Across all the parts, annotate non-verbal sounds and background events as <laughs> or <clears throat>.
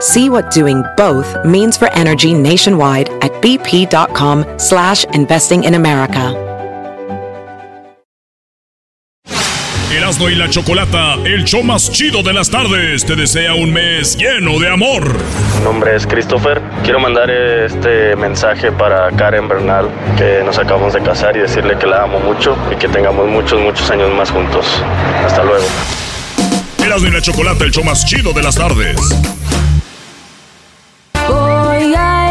See what doing both means for energy nationwide at bp.com slash investing in America. Erasmo y la Chocolata, el show más chido de las tardes, te desea un mes lleno de amor. Mi nombre es Christopher. Quiero mandar este mensaje para Karen Bernal, que nos acabamos de casar y decirle que la amo mucho y que tengamos muchos, muchos años más juntos. Hasta luego. Erasmo y la Chocolata, el show más chido de las tardes.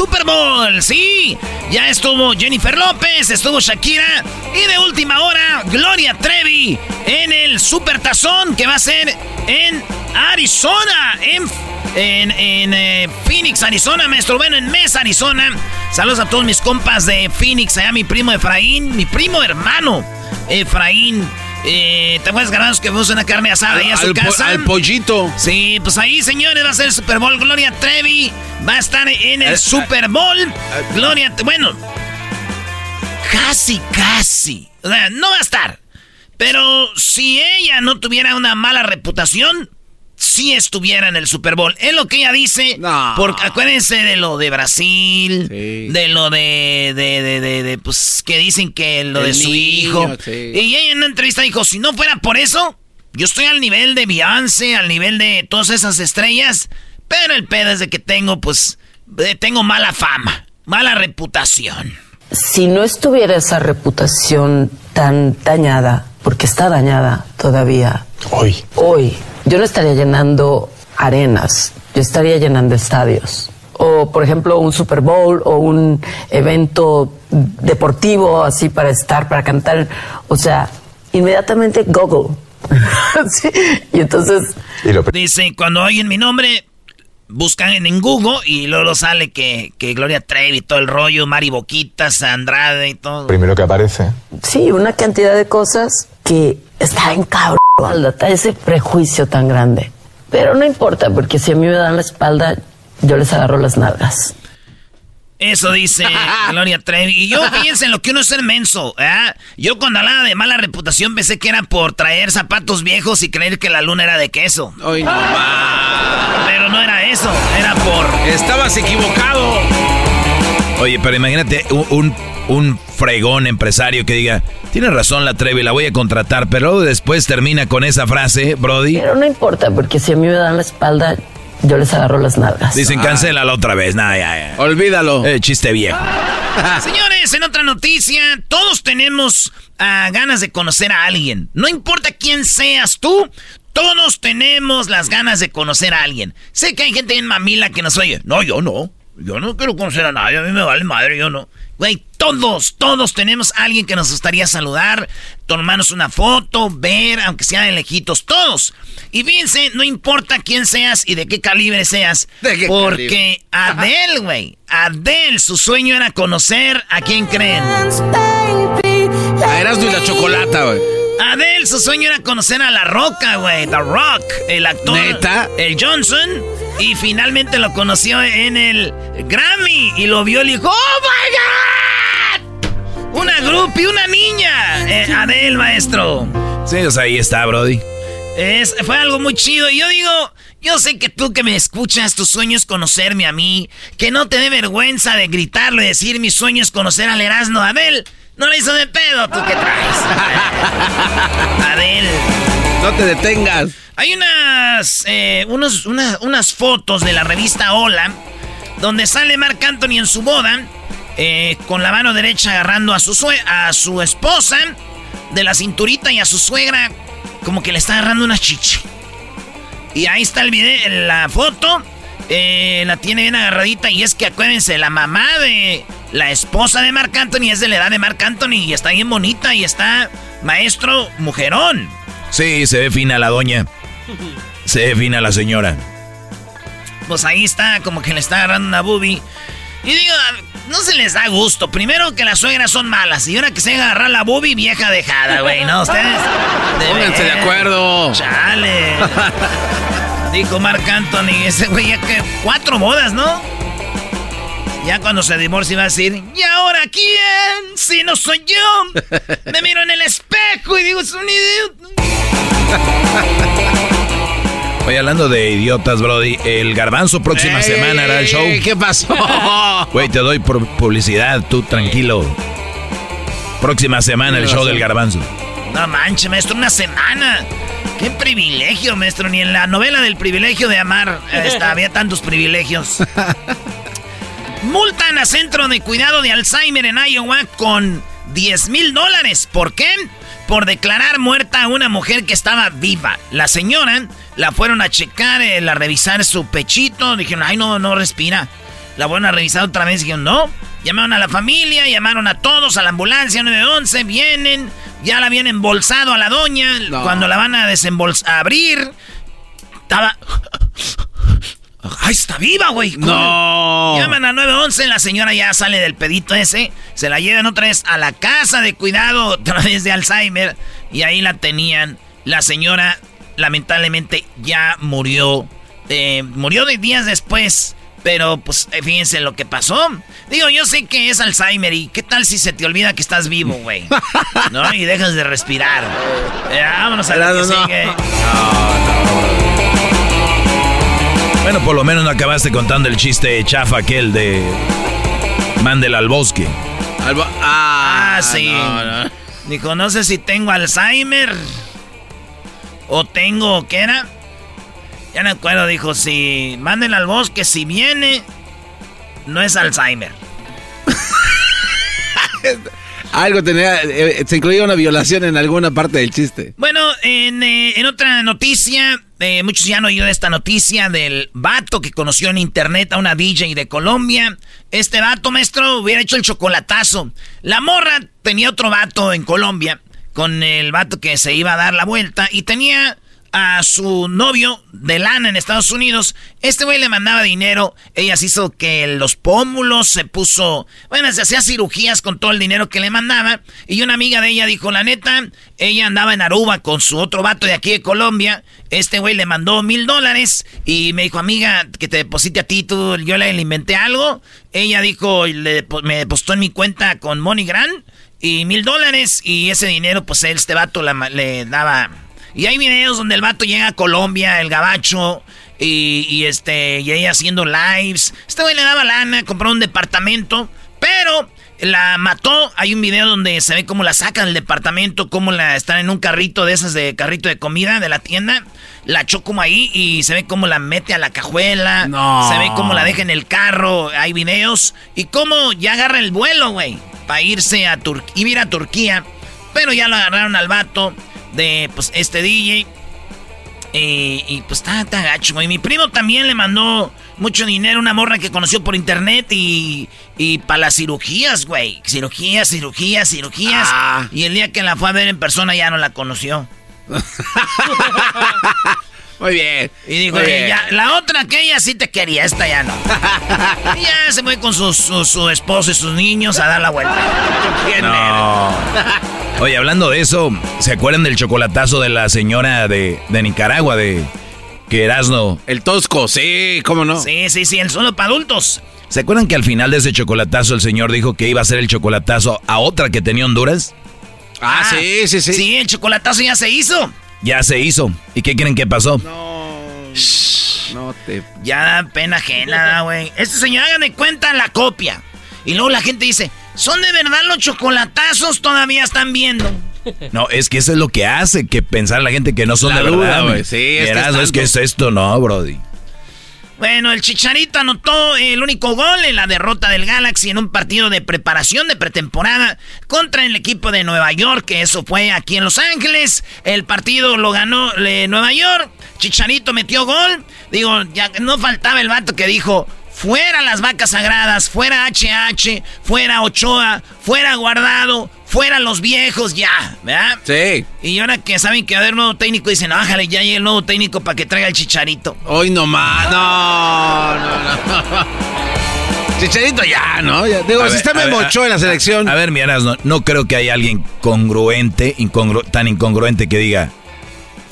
Super Bowl. Sí, ya estuvo Jennifer López, estuvo Shakira y de última hora, Gloria Trevi en el Super Tazón que va a ser en Arizona, en, en, en, eh, Phoenix, Arizona, maestro. Bueno, en Mesa, Arizona. Saludos a todos mis compas de Phoenix, allá mi primo Efraín, mi primo hermano Efraín. Eh, ¿Te acuerdas, Garbanzos, que fuimos una carne asada ahí a su al, po- casa? al pollito. Sí, pues ahí, señores, va a ser el Super Bowl. Gloria Trevi va a estar en el Eh, Super Bowl. Gloria, bueno, casi, casi. O sea, no va a estar. Pero si ella no tuviera una mala reputación, sí estuviera en el Super Bowl. Es lo que ella dice. No. Porque acuérdense de lo de Brasil, Sí. de lo de, de, de, de- de, pues, que dicen que lo El de su niño, hijo. sí. Y ella en una entrevista dijo, si no fuera por eso, yo estoy al nivel de Beyoncé, al nivel de todas esas estrellas, pero el pedo es de que tengo, pues, tengo mala fama, mala reputación. Si no estuviera esa reputación tan dañada, porque está dañada todavía, Hoy. hoy, yo no estaría llenando arenas, yo estaría llenando estadios. O, por ejemplo, un Super Bowl o un evento deportivo así para estar, para cantar. O sea, inmediatamente Google. <laughs> Sí, Y entonces Dice, cuando oyen mi nombre, buscan en Google y luego sale que, que Gloria Trevi y todo el rollo, Mari Boquitas, Andrade y todo. Primero que aparece. Sí, una cantidad de cosas que está en cabrón, ese prejuicio tan grande. Pero no importa, porque si a mí me dan la espalda, yo les agarro las nalgas. Eso dice <laughs> Gloria Trevi. Y yo, fíjense en lo que uno es ser menso. ¿eh? Yo cuando hablaba de mala reputación pensé que era por traer zapatos viejos y creer que la luna era de queso. Ay, no. <laughs> Pero no era eso, era por... Estabas equivocado. Oye, pero imagínate un, un, un fregón empresario que diga, tiene razón la Trevi, la voy a contratar, pero después termina con esa frase, Brody. Pero no importa, porque si a mí me dan la espalda, yo les agarro las nalgas. Dicen, cancela la otra vez. Nada, ya, ya. Olvídalo. Eh, chiste viejo. <laughs> Señores, en otra noticia, todos tenemos ah, ganas de conocer a alguien. No importa quién seas tú, todos tenemos las ganas de conocer a alguien. Sé que hay gente en mamila que nos oye. No, yo no. Yo no quiero conocer a nadie. A mí me vale madre, yo no. Güey, todos, todos tenemos a alguien que nos gustaría saludar, tomarnos una foto, ver, aunque sea de lejitos, todos. Y fíjense, no importa quién seas y de qué calibre seas, <laughs> ¿De qué porque Adele, güey, Adele, su sueño era conocer a quién creen. A Erasmo y la chocolata, güey. Adele, su sueño era conocer a La Roca, güey, The Rock, el actor. ¿Neta? El Johnson. Y finalmente lo conoció en el Grammy y lo vio y le dijo, ¡Oh, my God! Una groupie, una niña. Eh, Adele, maestro. Sí, o sea, ahí está, Brody. Es, fue algo muy chido. Y yo digo, yo sé que tú que me escuchas, tu sueño es conocerme a mí. Que no te dé vergüenza de gritarlo y decir mi sueño es conocer al Erasmo. Adel, no le hizo de pedo, tú que traes. <laughs> Adel. No te detengas. Hay unas, eh, unos, unas fotos de la revista Hola donde sale Marc Anthony en su boda eh, con la mano derecha agarrando a su, a su esposa de la cinturita y a su suegra como que le está agarrando una chichi. Y ahí está el video, la foto. Eh, la tiene bien agarradita y es que acuérdense, la mamá de la esposa de Marc Anthony es de la edad de Marc Anthony y está bien bonita y está maestro mujerón. Sí, se ve fina la doña. Se ve fina la señora. Pues ahí está, como que le está agarrando una boobie. Y digo, no se les da gusto. Primero que las suegras son malas. Y ahora que se agarrar la boobie, vieja dejada, güey. ¿No? Ustedes. <laughs> Pónganse de acuerdo. Chale. <laughs> Dijo Marc Anthony. Ese güey ya que. Cuatro bodas, ¿no? Ya cuando se divorcie va a decir, ¿y ahora quién? Si no soy yo. Me <laughs> miro en el espejo y digo, es un idiota. Oye, hablando de idiotas, Brody, el garbanzo próxima semana hará el show. ¿Qué pasó? <laughs> Güey, te doy por publicidad, tú tranquilo. Próxima semana el show del garbanzo. No manches, maestro, una semana. Qué privilegio, maestro. Ni en la novela del privilegio de amar eh, <laughs> había tantos privilegios. <laughs> Multan a Centro de Cuidado de Alzheimer en Iowa con 10 mil dólares. ¿Por qué? Por declarar muerta a una mujer que estaba viva. La señora la fueron a checar, eh, a revisar su pechito. Dijeron, ay, no, no respira. La fueron a revisar otra vez. Dijeron, no. Llamaron a la familia, llamaron a todos, a la ambulancia 911. Vienen, ya la habían embolsado a la doña. Cuando la van a desembolsar, abrir, estaba ¡Ay, está viva, güey! ¡No! Llaman a 911, la señora ya sale del pedito ese, se la llevan otra vez a la casa de cuidado, <laughs> otra vez de Alzheimer, y ahí la tenían. La señora, lamentablemente, ya murió. Eh, murió de días después, pero pues eh, fíjense lo que pasó. Digo, yo sé que es Alzheimer, y qué tal si se te olvida que estás vivo, güey. <laughs> ¿No? Y dejas de respirar. Eh, vámonos a lo que sigue. No, no. Bueno, por lo menos no acabaste contando el chiste chafa aquel de Mándela al bosque. ah, ah, sí. Dijo, no sé si tengo Alzheimer o tengo, ¿qué era? Ya no acuerdo, dijo, si mándela al bosque, si viene, no es Alzheimer. <laughs> Algo tenía, eh, se incluía una violación en alguna parte del chiste. Bueno, en, eh, otra noticia, eh, muchos ya han oído esta noticia del vato que conoció en internet a una DJ de Colombia. Este vato, maestro, hubiera hecho el chocolatazo. La morra tenía otro vato en Colombia con el vato que se iba a dar la vuelta y tenía a su novio de lana en Estados Unidos. Este güey le mandaba dinero. Ella se hizo que los pómulos se puso. Bueno, se hacía cirugías con todo el dinero que le mandaba. Y una amiga de ella dijo: La neta, ella andaba en Aruba con su otro vato de aquí de Colombia. Este güey le mandó mil dólares. Y me dijo: Amiga, que te deposite a ti. Tú, yo le, inventé algo. Ella dijo: le, Me depositó en mi cuenta con MoneyGram. Y mil dólares. Y ese dinero, pues este vato le daba y hay videos donde el vato llega a Colombia, el gabacho, y, este, y ella haciendo lives. Este güey le daba lana, compró un departamento, pero la mató. Hay un video donde se ve cómo la sacan del departamento, cómo la están en un carrito de esas de carrito de comida de la tienda. La echó como ahí y se ve cómo la mete a la cajuela. Se ve cómo la deja en el carro. Hay videos. Y cómo ya agarra el vuelo, güey. Para irse a Turquía. Ir a Turquía. Pero ya lo agarraron al vato de pues este DJ. y pues está tan gacho, Y mi primo también le mandó mucho dinero a una morra que conoció por internet y, y para las cirugías, güey. Cirugías, cirugías, cirugías. Ah. Y el día que la fue a ver en persona ya no la conoció. <laughs> Muy bien. Y digo, la otra que ella sí te quería, esta ya no. <laughs> y ya se fue con su, su, esposo y sus niños a dar la vuelta. No. Oye, hablando de eso, ¿se acuerdan del chocolatazo de la señora de, de Nicaragua, de que Erasno? El Tosco, sí, ¿cómo no? Sí, sí, sí, el solo para adultos. ¿Se acuerdan que al final de ese chocolatazo el señor dijo que iba a hacer el chocolatazo a otra que tenía Honduras? Ah, sí, sí, sí. Sí, el chocolatazo ya se hizo. Ya se hizo. ¿Y qué creen que pasó? No. No te. Ya da pena ajena, güey. Este señor, hagan de cuenta la copia. Y luego la gente dice, ¿son de verdad los chocolatazos? Todavía están viendo. No, es que eso es lo que hace que pensar la gente que no son La de duda, verdad. güey. Sí, es que es es que es esto, no, Brody. Bueno, el Chicharito anotó el único gol en la derrota del Galaxy en un partido de preparación de pretemporada contra el equipo de Nueva York, que eso fue aquí en Los Ángeles. El partido lo ganó eh, Nueva York. Chicharito metió gol. Digo, ya no faltaba el vato que dijo, fuera las vacas sagradas, fuera HH, fuera Ochoa, fuera Guardado, fuera los viejos ya, ¿verdad? Sí. Y ahora que saben que va a haber nuevo técnico, dicen, ájale, ya llega el nuevo técnico para que traiga el Chicharito. Hoy nomás. No, no, no. <laughs> Chicharito ya, ¿no? Ya- digo, si está Ochoa en la selección. A ver, mi Erasmo, no creo que haya alguien congruente, incongru- tan incongruente que diga,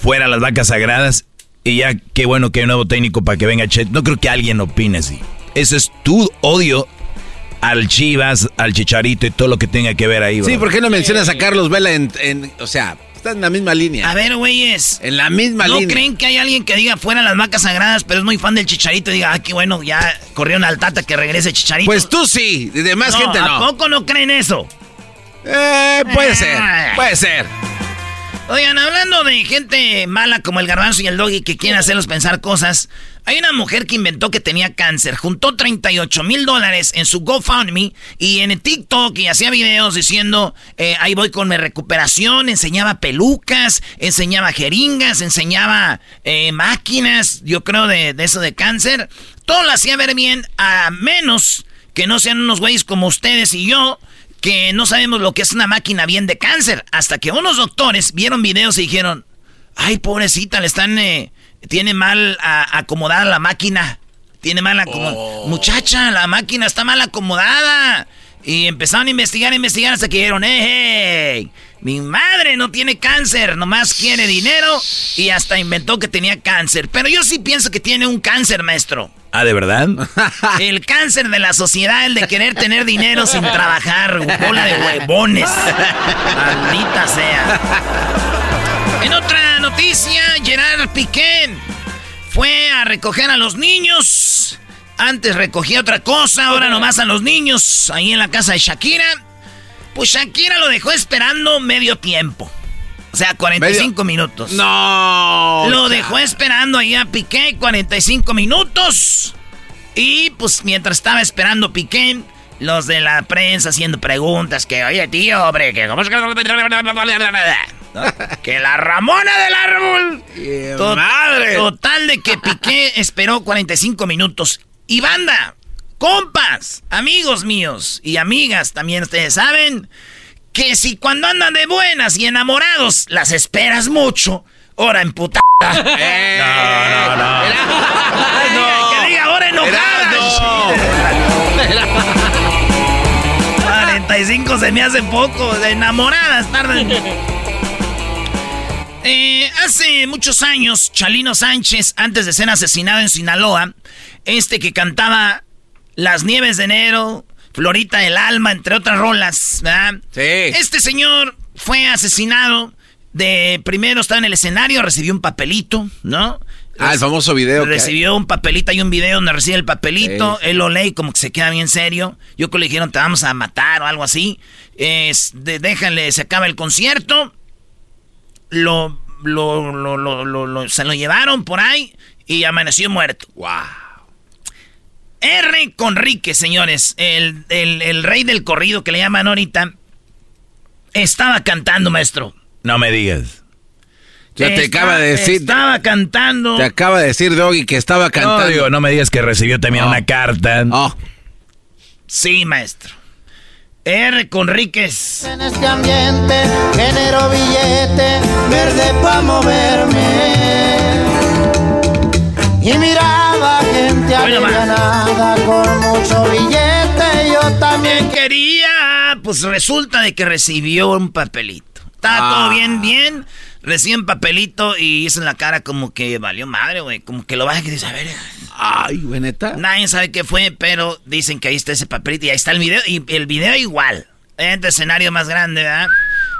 fuera las vacas sagradas y ya qué bueno que hay un nuevo técnico para que venga Chet. No creo que alguien opine así. Ese es tu odio al Chivas, al Chicharito y todo lo que tenga que ver ahí, sí, bro. ¿por qué no mencionas a Carlos Vela en, en- O sea, está en la misma línea. A ver, güeyes. En la misma ¿No línea. creen que hay alguien que diga fuera las vacas sagradas, pero es muy fan del Chicharito y diga, ah, qué bueno, ya corrieron al Tata que regrese Chicharito? Pues tú sí, de demás No, gente ¿A no. poco no creen eso? Eh, puede ser, Ah. puede ser. Oigan, hablando de gente mala como el garbanzo y el doggy que quieren hacerlos pensar cosas, hay una mujer que inventó que tenía cáncer, juntó 38 mil dólares en su GoFundMe y en el TikTok y hacía videos diciendo, eh, ahí voy con mi recuperación, enseñaba pelucas, enseñaba jeringas, enseñaba eh, máquinas, yo creo de, de eso de cáncer. Todo lo hacía ver bien, a menos que no sean unos güeyes como ustedes y yo, que no sabemos lo que es una máquina bien de cáncer. Hasta que unos doctores vieron videos y dijeron, ay, pobrecita, le están, eh, tiene mal a- acomodada la máquina. Tiene mal acomodada. Muchacha, la máquina está mal acomodada. Y empezaron a investigar, a investigar hasta que dijeron, ¡eh, hey! Mi madre no tiene cáncer, nomás quiere dinero y hasta inventó que tenía cáncer. Pero yo sí pienso que tiene un cáncer, maestro. Ah, ¿de verdad? <laughs> El cáncer de la sociedad, el de querer tener dinero sin trabajar, bola de huevones. <laughs> Maldita sea. En otra noticia, Gerard Piqué fue a recoger a los niños. Antes recogía otra cosa, ahora nomás a los niños, ahí en la casa de Shakira. Pues Shakira lo dejó esperando medio tiempo. O sea, 45 minutos. No. Lo dejó esperando ahí a Piqué 45 minutos. Y pues mientras estaba esperando Piqué, los de la prensa haciendo preguntas que, oye tío, hombre, que cómo es que... <laughs> Que la Ramona del árbol. Tot- madre! Total de que Piqué esperó 45 minutos. Y banda, compas, amigos míos y amigas también ustedes saben que si cuando andan de buenas y enamorados las esperas mucho, ahora en puta. <laughs> no, no, no. Que diga ahora enojada. 45 se me hace poco. De enamoradas tardan. Eh, hace muchos años, Chalino Sánchez, antes de ser asesinado en Sinaloa, este que cantaba Las Nieves de Enero, Florita del Alma, entre otras rolas, ¿verdad? Sí. Este señor fue asesinado de primero estaba en el escenario, recibió un papelito, ¿no? Ah, el famoso video. que. Recibió un papelito, hay un video donde recibe el papelito, Sí. él lo lee y como que se queda bien serio. Yo creo que le dijeron, te vamos a matar o algo así. Es, de- déjale, se acaba el concierto. Lo, lo, lo, lo, lo- lo- se lo llevaron por ahí y amaneció muerto. Wow. R. Conrique, señores, el, el- el rey del corrido que le llaman ahorita, estaba cantando, maestro. No me digas. Ya te acaba de decir. Estaba cantando. Te acaba de decir Doggy que estaba cantando. No, digo, no me digas que recibió también una carta. Oh. Sí, maestro. R. Conríquez. En este ambiente genero billete verde pa' moverme. Y miraba gente alivianada con mucho billete. Yo también quería? Pues resulta de que recibió un papelito. Ah. todo bien, bien. Recibe un papelito y hizo en la cara como que valió madre, güey. Como que lo baja y dice, a ver. Ay, güey, neta. Nadie sabe qué fue, pero dicen que ahí está ese papelito y ahí está el video. Y el video igual. Este escenario más grande, ¿verdad?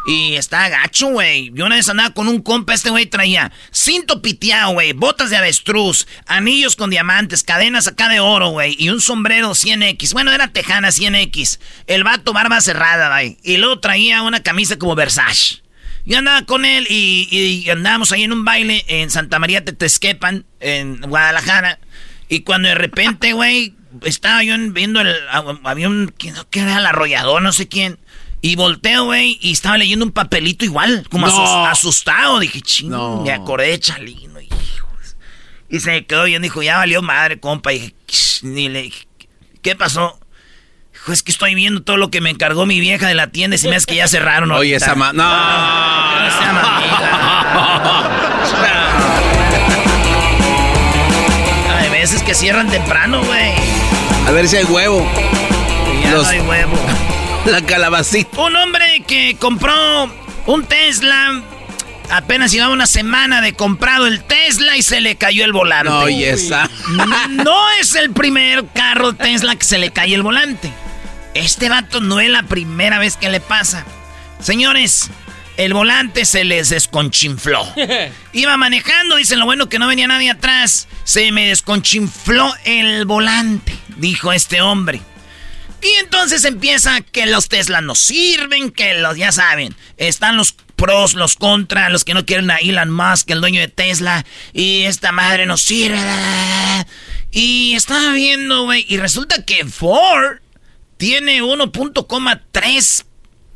Y está gacho, güey. Yo una vez andaba con un compa, este güey traía cinto piteado, güey, botas de avestruz, anillos con diamantes, cadenas acá de oro, güey, y un sombrero 100X. Bueno, era tejana 100X. El vato barba cerrada, güey. Y luego traía una camisa como Versace. Yo andaba con él y, y andábamos ahí en un baile en Santa María Tetesquepan, en Guadalajara. Y cuando de repente, güey, estaba yo viendo el. Había un. ¿Qué era el arrollador? No sé quién. Y volteo, güey, y estaba leyendo un papelito igual, como asustado. Dije, ching, me acordé de Chalino, hijos. Y se me quedó bien, dijo, ya valió madre, compa. Y dije, le ¿qué pasó? Dijo, es que estoy viendo todo lo que me encargó mi vieja de la tienda y se me hace que ya cerraron. Oye, esa ma... No, no, <laughs> no, Hay veces que cierran temprano, güey. A ver si hay huevo. Ya no hay huevo. <laughs> La calabacita. Un hombre que compró un Tesla. Apenas llevaba una semana de comprado el Tesla y se le cayó el volante. No, y esa. <laughs> No es el primer carro Tesla que se le cae el volante. Este vato no es la primera vez que le pasa. Señores, el volante se les desconchinfló. <laughs> Iba manejando, dicen lo bueno que no venía nadie atrás. Se me desconchinfló el volante, dijo este hombre. Y entonces empieza que los Tesla no sirven, que los, ya saben, están los pros, los contra, los que no quieren a Elon Musk, el dueño de Tesla, y esta madre no sirve. Y estaba viendo, güey, y resulta que Ford tiene 1.3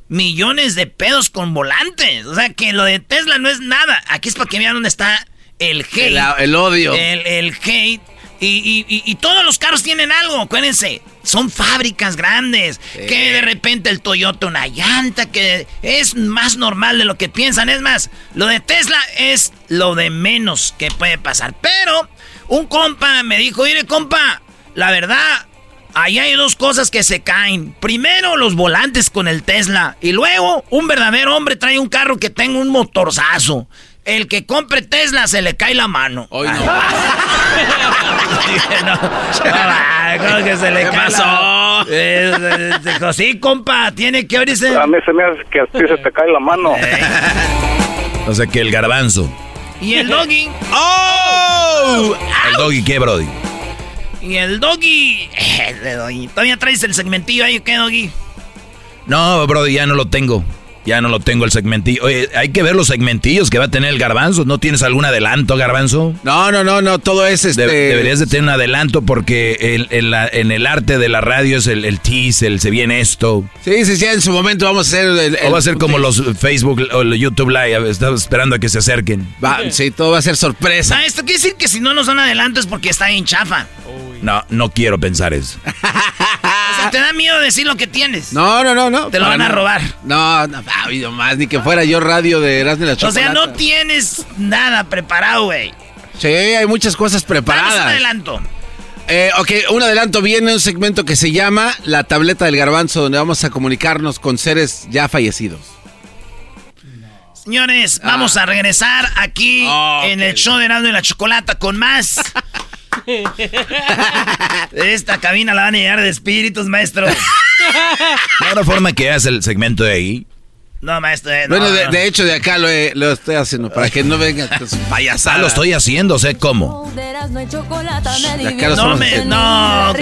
millones de pedos con volantes. O sea que lo de Tesla no es nada. Aquí es para que vean dónde está el hate. El, odio. El, el hate y, todos los carros tienen algo, acuérdense. Son fábricas grandes. Que de repente el Toyota una llanta, que es más normal de lo que piensan. Es más, lo de Tesla es lo de menos que puede pasar. Pero un compa me dijo, mire compa, la verdad, ahí hay dos cosas que se caen. Primero los volantes con el Tesla. Y luego un verdadero hombre trae un carro que tenga un motorzazo. El que compre Tesla se le cae la mano. Hoy no. <laughs> no, que se le ¿Qué pasó? dijo, sí, compa, tiene que abrirse. A mí se me hace que a ti se te cae la mano. <laughs> o sea que el garbanzo. ¿Y el doggy? <laughs> ¡Oh! ¿El doggy qué, Brody? ¿Y el doggy? ¿Todavía traes el segmentillo ahí o qué, doggy? No, Brody, ya no lo tengo. Ya no lo tengo el segmentillo. Oye, hay que ver los segmentillos que va a tener el garbanzo. ¿No tienes algún adelanto, garbanzo? No, no, no, no, todo es este... deberías de tener un adelanto porque en, el arte de la radio es el, el tease, el se viene esto. Sí, sí, sí, en su momento vamos a hacer... El, o va a ser como los Facebook o los YouTube Live, estamos esperando a que se acerquen. Va, sí, todo va a ser sorpresa. Ah, esto quiere decir que si no nos dan adelanto es porque está en chafa. No, no quiero pensar eso. <laughs> sea, ¿te da miedo decir lo que tienes? No, no, no, no. Te lo van a robar. No, no, ha habido más, ni que fuera yo radio de Erasmus la O sea, no tienes nada preparado, güey. Sí, hay muchas cosas preparadas. un adelanto. Eh, ok, un adelanto viene un segmento que se llama La tableta del garbanzo, donde vamos a comunicarnos con seres ya fallecidos. Señores, vamos a regresar aquí en el show de Erasmo y la Chocolata con más <laughs> <laughs> Esta cabina la van a llenar de espíritus, maestro. ¿No hay forma que hagas el segmento de ahí? No, maestro. Eh, bueno, de, hecho, de acá lo, estoy haciendo para que no payasadas. Ah, lo estoy haciendo, sé cómo. no me. No,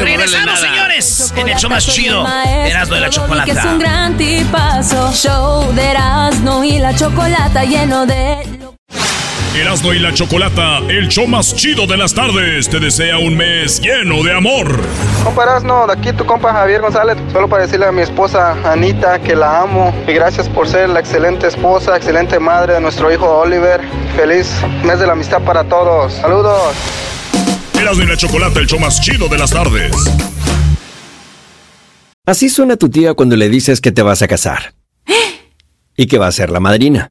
Regresamos, señores, en el show más chido. Erasmo de la Chocolata. Que es un gran tipazo. Show de Erasmo y la Chocolata lleno de. Erasmo y la Chocolata, el show más chido de las tardes, te desea un mes lleno de amor. Compa Erasmo, de aquí tu compa Javier González, solo para decirle a mi esposa Anita que la amo y gracias por ser la excelente esposa, excelente madre de nuestro hijo Oliver. Feliz mes de la amistad para todos. Saludos. Erasmo y la Chocolata, el show más chido de las tardes. Así suena tu tía cuando le dices que te vas a casar. Y que va a ser la madrina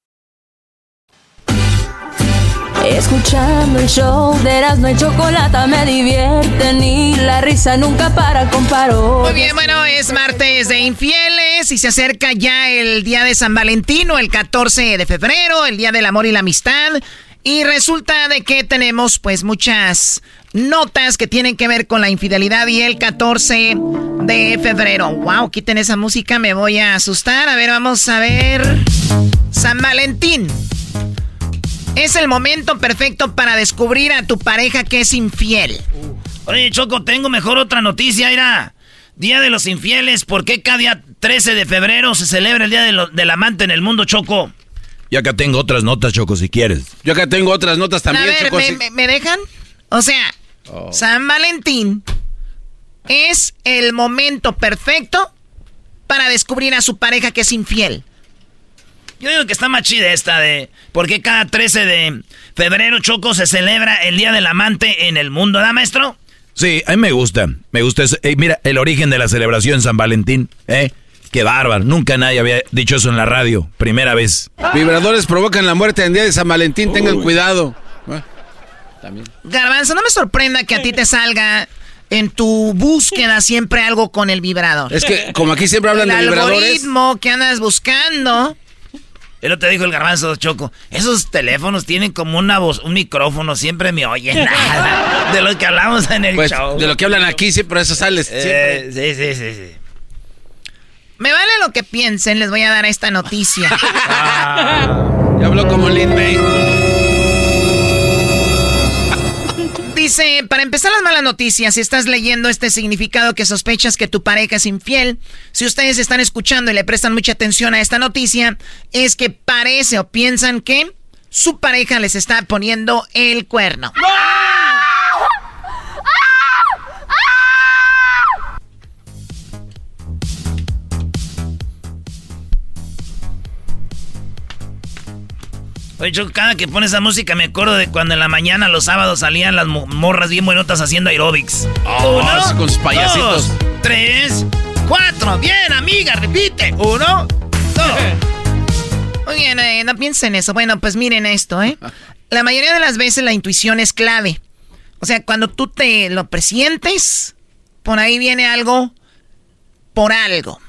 Escuchando el show de Erasmo y Chocolata me divierte ni la risa nunca para con Muy bien, bueno, es martes de infieles y se acerca ya el día de San Valentino, el 14 de febrero, el día del amor y la amistad. Y resulta de que tenemos pues muchas notas que tienen que ver con la infidelidad y el 14 de febrero. Wow, quiten esa música, me voy a asustar. A ver, vamos a ver. San Valentín. Es el momento perfecto para descubrir a tu pareja que es infiel. Oye, Choco, tengo mejor otra noticia, mira. Día de los infieles, ¿por qué cada día 13 de febrero se celebra el Día del Amante en el mundo, Choco? Yo acá tengo otras notas, Choco, si quieres. Yo acá tengo otras notas también, a ver, Choco. ¿me, dejan? O sea, oh. San Valentín es el momento perfecto para descubrir a su pareja que es infiel. Yo digo que está más chida esta de... ¿Por qué cada 13 de febrero, Choco, se celebra el Día del Amante en el mundo, ¿da, maestro? Sí, a mí me gusta. Me gusta eso. mira, el origen de la celebración San Valentín, ¿eh? Qué bárbaro. Nunca nadie había dicho eso en la radio. Primera vez. Vibradores provocan la muerte en día de San Valentín. Tengan cuidado. también. Garbanzo, no me sorprenda que a ti te salga en tu búsqueda siempre algo con el vibrador. Es que como aquí siempre hablan de vibradores. El algoritmo que andas buscando él te dijo el garbanzo Choco. Esos teléfonos tienen como una voz, un micrófono, siempre me oyen nada. <laughs> De lo que hablamos en el pues, show. De lo que hablan aquí, siempre eso sale. Eh, sí, sí, sí, sí. Me vale lo que piensen, les voy a dar esta noticia. <laughs> ya habló como Lin May. Dice, para empezar las malas noticias, si estás leyendo este significado que sospechas que tu pareja es infiel, si ustedes están escuchando y le prestan mucha atención a esta noticia, es que parece o piensan que su pareja les está poniendo el cuerno. Oye, yo cada que pone esa música me acuerdo de cuando en la mañana, los sábados, salían las morras bien buenotas haciendo aerobics. Oh, Uno, con sus payasitos. Dos, tres, cuatro. Bien, amiga, repite. Uno, dos. <laughs> Muy bien, eh, no piensen eso. Bueno, pues miren esto, ¿eh? <laughs> La mayoría de las veces la intuición es clave. O sea, cuando tú te lo presientes, por ahí viene algo por algo.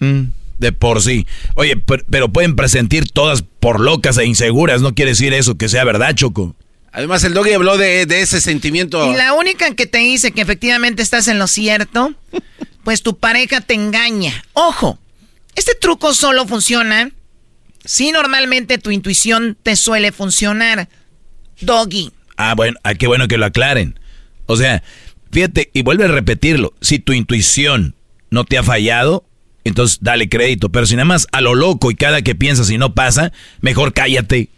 Mm de por sí. Oye, pero, pueden presentir todas por locas e inseguras, no quiere decir eso, que sea verdad, Choco. Además, el doggy habló de, ese sentimiento. Y la única que te dice que efectivamente estás en lo cierto, <laughs> pues tu pareja te engaña. Ojo, este truco solo funciona si normalmente tu intuición te suele funcionar. Doggy. Ah, bueno, ah, qué bueno que lo aclaren. O sea, fíjate, y vuelve a repetirlo, si tu intuición no te ha fallado, entonces dale crédito. Pero si nada más a lo loco y cada que piensas y no pasa, mejor cállate.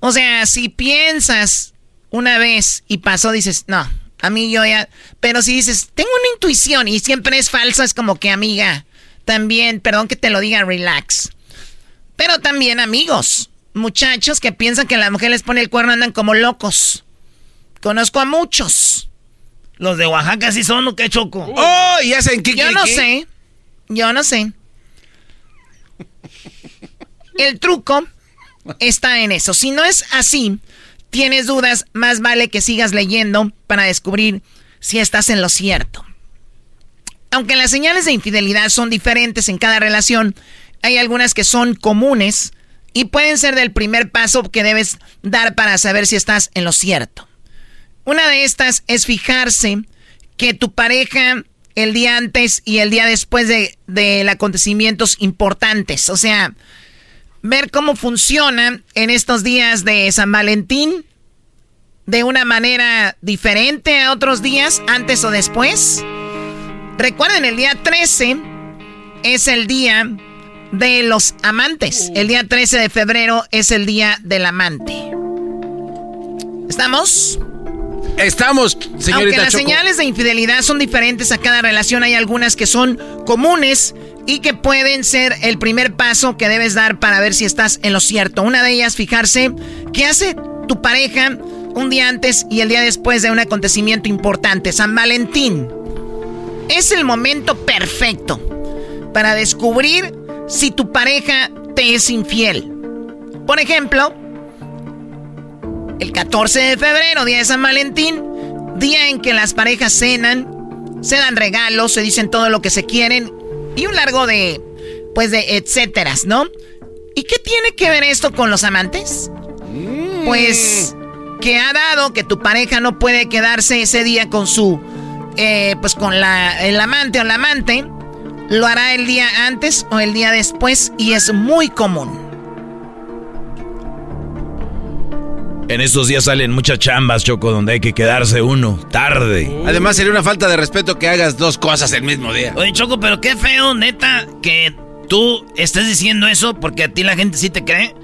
O sea, si piensas una vez y pasó, dices, no, a mí yo ya... Pero si dices, tengo una intuición y siempre es falsa, es como que amiga, también, perdón que te lo diga, relax. Pero también amigos, muchachos que piensan que la mujer les pone el cuerno andan como locos. Conozco a muchos. Los de Oaxaca sí son o qué choco. ¡Oh! ¿Y hacen qué? Yo no sé. Yo no sé. El truco está en eso. Si no es así, tienes dudas, más vale que sigas leyendo para descubrir si estás en lo cierto. Aunque las señales de infidelidad son diferentes en cada relación, hay algunas que son comunes y pueden ser del primer paso que debes dar para saber si estás en lo cierto. Una de estas es fijarse que tu pareja el día antes y el día después de, de acontecimientos importantes. O sea, ver cómo funciona en estos días de San Valentín de una manera diferente a otros días, antes o después. Recuerden, el día 13 es el día de los amantes. El día 13 de febrero es el día del amante. ¿Estamos? Estamos, señorita Aunque las Choco. señales de infidelidad son diferentes a cada relación, hay algunas que son comunes y que pueden ser el primer paso que debes dar para ver si estás en lo cierto. Una de ellas, fijarse qué hace tu pareja un día antes y el día después de un acontecimiento importante. San Valentín. Es el momento perfecto para descubrir si tu pareja te es infiel. Por ejemplo, el 14 de febrero, día de San Valentín, día en que las parejas cenan, se dan regalos, se dicen todo lo que se quieren y un largo de, pues de etcéteras, ¿no? ¿Y qué tiene que ver esto con los amantes? Pues que ha dado que tu pareja no puede quedarse ese día con su, eh, pues con la, el amante o la amante, lo hará el día antes o el día después y es muy común. En estos días salen muchas chambas, Choco, donde hay que quedarse uno tarde. Además, sería una falta de respeto que hagas dos cosas el mismo día. Oye, Choco, pero qué feo, neta, que tú estés diciendo eso porque a ti la gente sí te cree.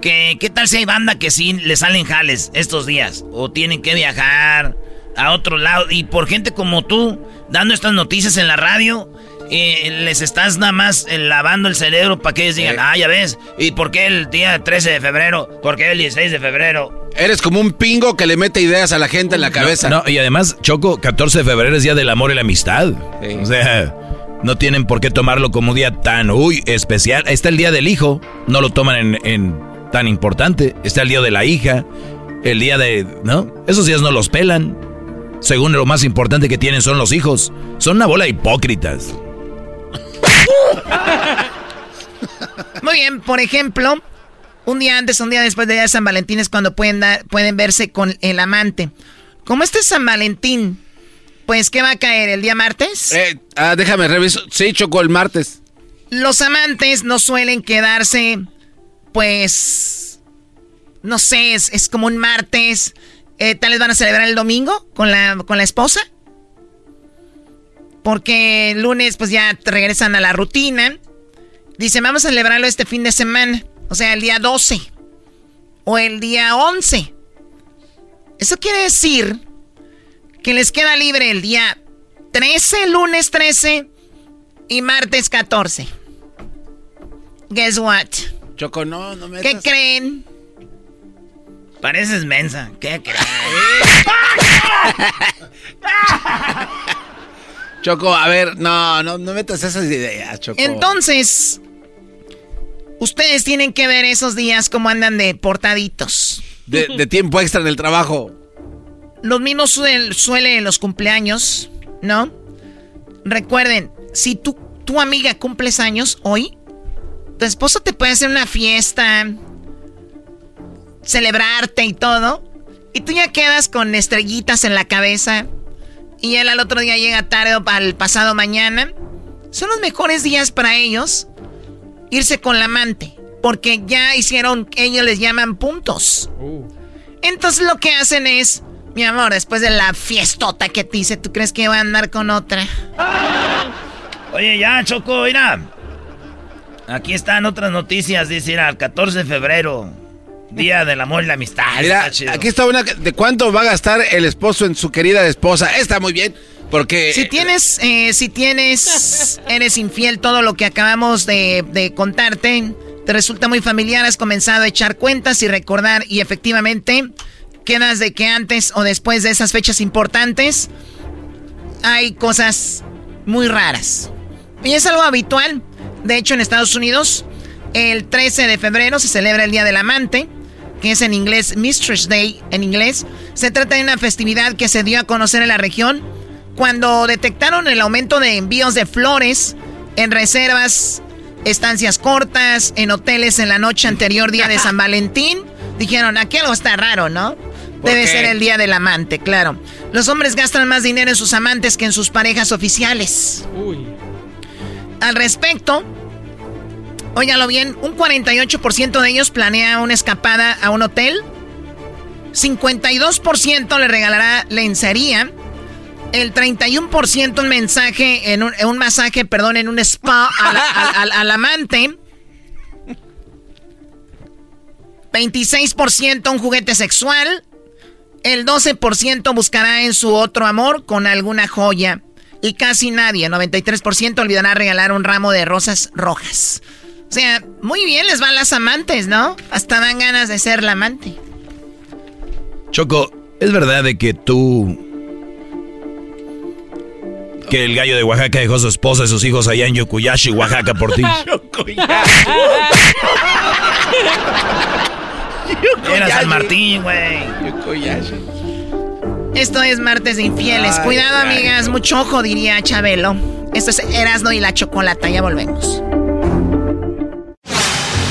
Que, ¿Qué tal si hay banda que sí le salen jales estos días? O tienen que viajar a otro lado. Y por gente como tú, dando estas noticias en la radio, eh, les estás nada más eh, lavando el cerebro para que ellos digan, ah, ya ves, ¿y por qué el día 13 de febrero? ¿Por qué el 16 de febrero? Eres como un pingo que le mete ideas a la gente en la cabeza. No, y además, Choco, 14 de febrero es día del amor y la amistad. O sea, no tienen por qué tomarlo como un día tan, uy, especial. Está el día del hijo, no lo toman en, en tan importante. Está el día de la hija, el día de, ¿no? Esos días no los pelan. Según lo más importante que tienen son los hijos. Son una bola de hipócritas. <laughs> Muy bien, por ejemplo, un día antes, un día después del día de San Valentín es cuando pueden, dar, pueden verse con el amante. Como este es San Valentín, pues, ¿qué va a caer? ¿El día martes? Eh, ah, déjame revisar. Sí, chocó el martes. Los amantes no suelen quedarse, pues, no sé, es, es como un martes. Eh, ¿Tal vez van a celebrar el domingo con la, con la esposa? Porque el lunes pues ya regresan a la rutina. Dicen, vamos a celebrarlo este fin de semana. O sea, el día 12. O el día 11. Eso quiere decir que les queda libre el día 13, lunes 13 y martes 14. Guess what? Choco, no, no me ¿Qué creen? Pareces mensa. ¿Qué creen? <laughs> <laughs> Choco, a ver, no, no, no metas esas ideas, Choco. Entonces, ustedes tienen que ver esos días como andan de portaditos. De, de tiempo extra en el trabajo. Los mismos suelen suele en los cumpleaños, ¿no? Recuerden, si tú, tu amiga cumples años hoy, tu esposo te puede hacer una fiesta, celebrarte y todo, y tú ya quedas con estrellitas en la cabeza, y él al otro día llega tarde o al pasado mañana. Son los mejores días para ellos irse con la amante, porque ya hicieron, ellos les llaman puntos. Entonces lo que hacen es, mi amor, después de la fiestota que te hice, ¿tú crees que va a andar con otra? <laughs> Oye, ya, Choco, mira. Aquí están otras noticias, dice, mira, el 14 de febrero, Día del Amor y la Amistad. Mira, Está chido. aquí está una de cuánto va a gastar el esposo en su querida esposa. Está muy bien, porque... Si tienes, eh, si tienes, eres infiel, todo lo que acabamos de, de contarte, te resulta muy familiar, has comenzado a echar cuentas y recordar, y efectivamente, quedas de que antes o después de esas fechas importantes hay cosas muy raras. Y es algo habitual. De hecho, en Estados Unidos, el 13 de febrero se celebra el Día del Amante, que es en inglés Mistress Day en inglés. Se trata de una festividad que se dio a conocer en la región cuando detectaron el aumento de envíos de flores en reservas, estancias cortas, en hoteles en la noche anterior día de San <laughs> Valentín. Dijeron, aquí algo está raro, ¿no? Debe ser el día del amante, claro. Los hombres gastan más dinero en sus amantes que en sus parejas oficiales. Uy. Al respecto, óyalo bien, un 48% de ellos planea una escapada a un hotel. 52% le regalará lencería. El 31% un mensaje, en un, masaje, perdón, en un spa al amante. 26% un juguete sexual. El 12% buscará en su otro amor con alguna joya. Y casi nadie, 93%, olvidará regalar un ramo de rosas rojas. O sea, muy bien les van las amantes, ¿no? Hasta dan ganas de ser la amante. Choco, ¿es verdad de que tú... Que el gallo de Oaxaca dejó a su esposa y sus hijos allá en Yokuyashi, Oaxaca, por ti? <laughs> Era San Martín, güey. Esto es martes de infieles. Cuidado, amigas. Mucho ojo, diría Chabelo. Esto es Erasno y la Chocolata. Ya volvemos.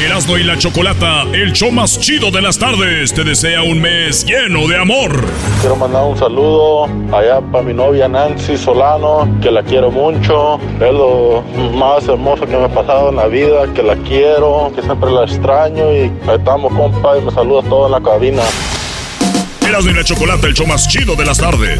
Erasno y la Chocolata, el show más chido de las tardes, te desea un mes lleno de amor. Quiero mandar un saludo allá para mi novia Nancy Solano, que la quiero mucho. Es lo más hermoso que me ha pasado en la vida, que la quiero, que siempre la extraño y estamos compa y me saluda todo en la cabina. Erasno y la Chocolata, el show más chido de las tardes.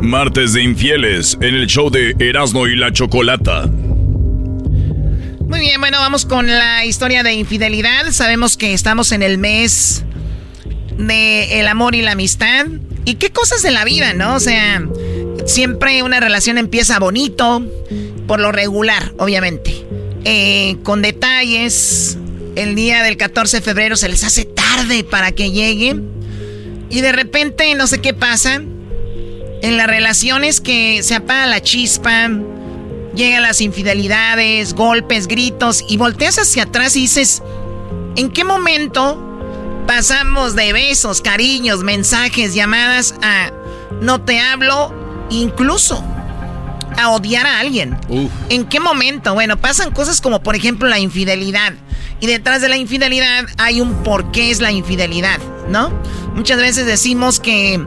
Martes de infieles en el show de Erasmo y la Chocolata. Muy bien, bueno, vamos con la historia de infidelidad. Sabemos que estamos en el mes de el amor y la amistad. ¿Y qué cosas de la vida, no? O sea, siempre una relación empieza bonito, por lo regular, obviamente. Eh, con detalles. El día del 14 de febrero se les hace tarde para que lleguen. Y de repente, no sé qué pasa en las relaciones que se apaga la chispa, llegan las infidelidades, golpes, gritos, y volteas hacia atrás y dices, ¿en qué momento pasamos de besos, cariños, mensajes, llamadas a no te hablo, incluso a odiar a alguien? ¿En qué momento? Bueno, pasan cosas como por ejemplo la infidelidad. Y detrás de la infidelidad hay un por qué es la infidelidad, ¿no? Muchas veces decimos que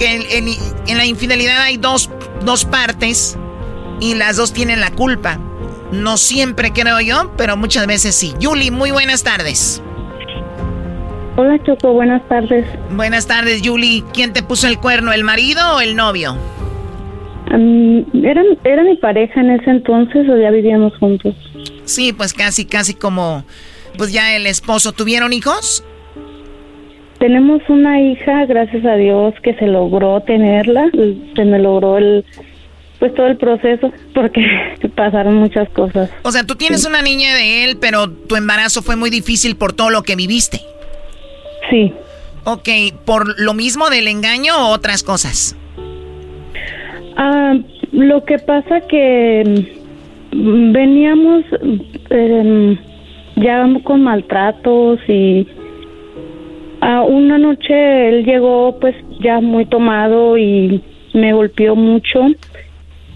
en, la infidelidad hay dos, dos partes y las dos tienen la culpa. No siempre creo yo, pero muchas veces sí. Yuli, muy buenas tardes. Hola Choco, buenas tardes. Buenas tardes, Yuli. ¿Quién te puso el cuerno, el marido o el novio? era, era mi pareja en ese entonces o ya vivíamos juntos. Sí, pues casi, casi como, pues ya el esposo. ¿Tuvieron hijos? Tenemos una hija, gracias a Dios, que se logró tenerla, se me logró el, pues todo el proceso, porque <laughs> pasaron muchas cosas. O sea, tú tienes una niña de él, pero tu embarazo fue muy difícil por todo lo que viviste. Sí. Ok, ¿por lo mismo del engaño o otras cosas? Ah, lo que pasa que veníamos em, ya con maltratos y a una noche él llegó pues ya muy tomado y me golpeó mucho.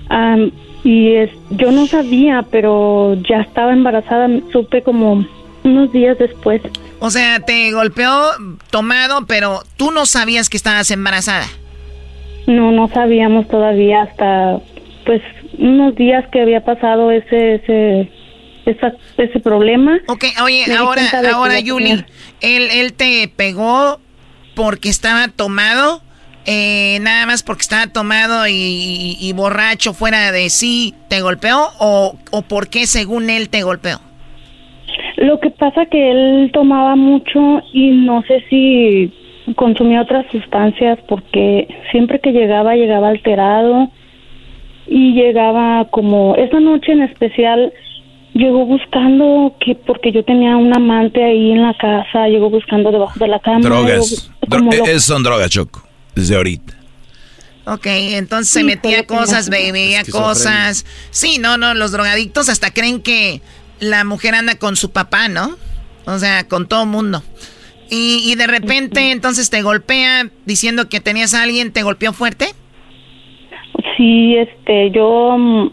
Am, y es, yo no sabía pero ya estaba embarazada supe como unos días después. O sea, te golpeó tomado, pero tú no sabías que estabas embarazada. no no sabíamos todavía hasta pues unos días que había pasado ese ese esa- ese problema. Ok, oye, ahora, ahora, Yuli, él, él te pegó porque estaba tomado, eh, nada más porque estaba tomado y, borracho fuera de sí, te golpeó o, o por qué según él te golpeó. Lo que pasa que él tomaba mucho y no sé si consumía otras sustancias porque siempre que llegaba llegaba alterado y llegaba como esa noche en especial llegó buscando que porque yo tenía un amante ahí en la casa, llegó buscando debajo de la cama. Drogas. Dro- eh, son drogas, Choco. Desde ahorita. Ok, entonces se metía cosas, bebía cosas. Sí, no, no, los drogadictos hasta creen que la mujer anda con su papá, ¿no? O sea, con todo mundo. Y, y de repente entonces te golpea diciendo que tenías a alguien, ¿te golpeó fuerte? Sí, este, yo, mm,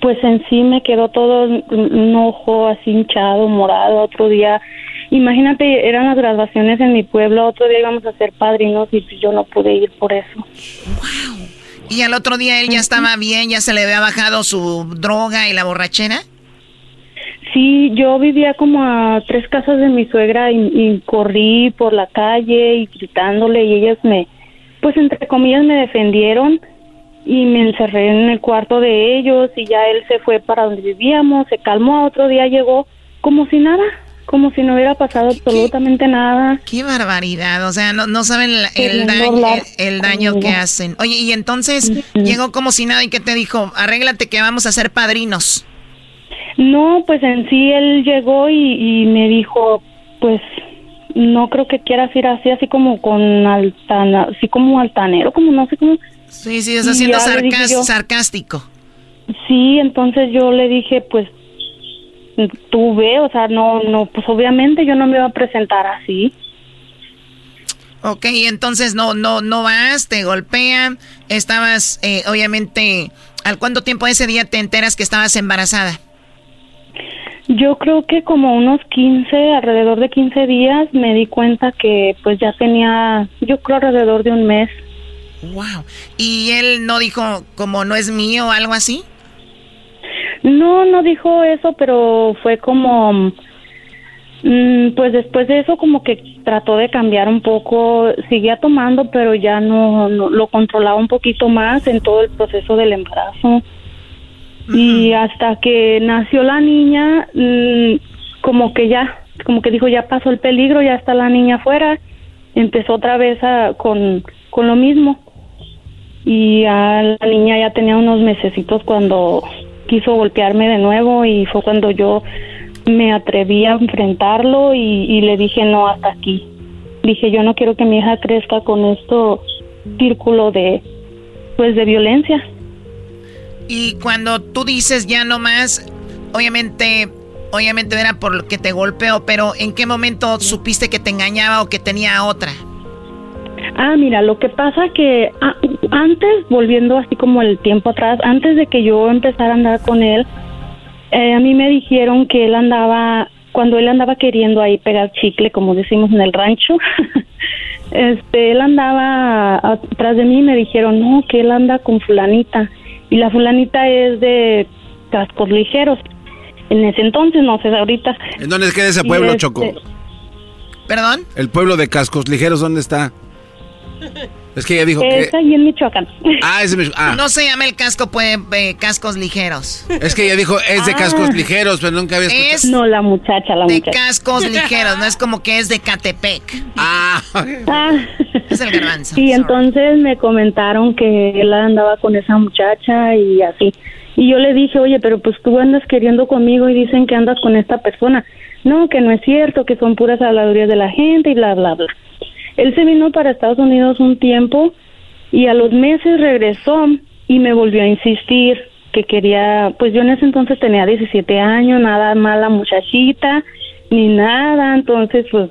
pues en sí me quedó todo un ojo así hinchado, morado. Otro día, imagínate, eran las graduaciones en mi pueblo. Otro día íbamos a ser padrinos y yo no pude ir por eso. Y al otro día él ya estaba bien, ya se le había bajado su droga y la borrachera. Sí, yo vivía como a tres casas de mi suegra y, y corrí por la calle y gritándole y ellas me, pues entre comillas me defendieron y me encerré en el cuarto de ellos y ya él se fue para donde vivíamos, se calmó, otro día llegó como si nada, como si no hubiera pasado absolutamente nada. Qué barbaridad, o sea, no, no saben el, daño, el, el daño que hacen. Oye, y entonces llegó como si nada y que te dijo, arréglate que vamos a ser padrinos. No, pues en sí él llegó y, y me dijo, pues no creo que quieras ir así, así como con altana, así como altanero, como no sé cómo. Sí, sí, es Y haciendo ya le dije sarcas- yo, sarcástico. Sí, entonces yo le dije, pues tú ve, o sea, no, no, pues obviamente yo no me iba a presentar así. Ok, entonces no, no, no vas, te golpean, estabas, eh, obviamente, ¿al cuánto tiempo ese día te enteras que estabas embarazada? Yo creo que como unos 15, alrededor de 15 días me di cuenta que pues ya tenía, yo creo alrededor de un mes. Wow. ¿Y él no dijo como no es mío o algo así? No, no dijo eso, pero fue como, mm, pues después de eso como que trató de cambiar un poco, seguía tomando, pero ya no, no lo controlaba un poquito más en todo el proceso del embarazo. Y hasta que nació la niña, mm, como que ya, como que dijo ya pasó el peligro, ya está la niña afuera, empezó otra vez a, con, con lo mismo. Y a la niña ya tenía unos mesecitos cuando quiso golpearme de nuevo y fue cuando yo me atreví a enfrentarlo y, le dije no hasta aquí. Dije yo no quiero que mi hija crezca con esto círculo de pues de violencia. Y cuando tú dices ya no más, obviamente, obviamente era por lo que te golpeó, pero ¿en qué momento supiste que te engañaba o que tenía otra? Ah, mira, lo que pasa que ah, antes, volviendo así como el tiempo atrás, antes de que yo empezara a andar con él, eh, a mí me dijeron que él andaba, cuando él andaba queriendo ahí pegar chicle, como decimos en el rancho, <laughs> este, él andaba atrás de mí y me dijeron, no, que él anda con fulanita. Y la fulanita es de cascos ligeros. En ese entonces, no sé, ahorita. ¿En dónde queda ese pueblo, este- Choco? ¿Perdón? El pueblo de Cascos Ligeros, ¿dónde está? <laughs> Es que ella dijo Es que... ahí en Michoacán. Ah, ese me... ah. No se llama el casco, pues, eh, cascos ligeros. Es que ella dijo es de Ah. cascos ligeros, pero nunca había escuchado. Es No, la muchacha, la de muchacha. cascos ligeros, no es como que es de Catepec. Ah, Ah. Es el garbanzo. Sí, entonces me comentaron que él andaba con esa muchacha y así. Y yo le dije, oye, pero pues tú andas queriendo conmigo y dicen que andas con esta persona. No, que no es cierto, que son puras habladurías de la gente y bla, bla, bla. Él se vino para Estados Unidos un tiempo y a los meses regresó y me volvió a insistir. que quería, pues yo en ese entonces tenía 17 años, nada mala muchachita, ni nada, entonces pues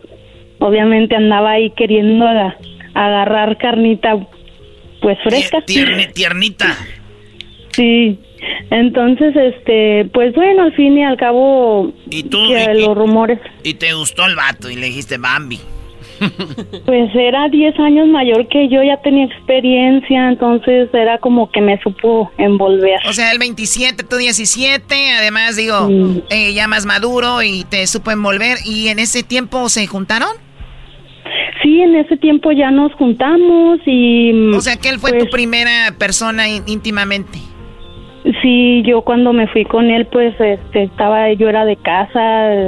obviamente andaba ahí queriendo aga- agarrar carnita pues fresca. Tierne- tiernita. Sí. Entonces, este, pues bueno, al fin y al cabo, ¿Y tú? que y- y- los rumores, Y te gustó el vato y le dijiste Bambi. <laughs> pues era 10 años mayor que yo, ya tenía experiencia, entonces era como que me supo envolver. O sea, el 27, tú 17, además digo, eh, ya más maduro y te supo envolver. ¿Y en ese tiempo se juntaron? Sí, en ese tiempo ya nos juntamos y... O sea, que él fue pues, tu primera persona ín- íntimamente. Sí, yo cuando me fui con él, pues este, estaba, yo era de casa,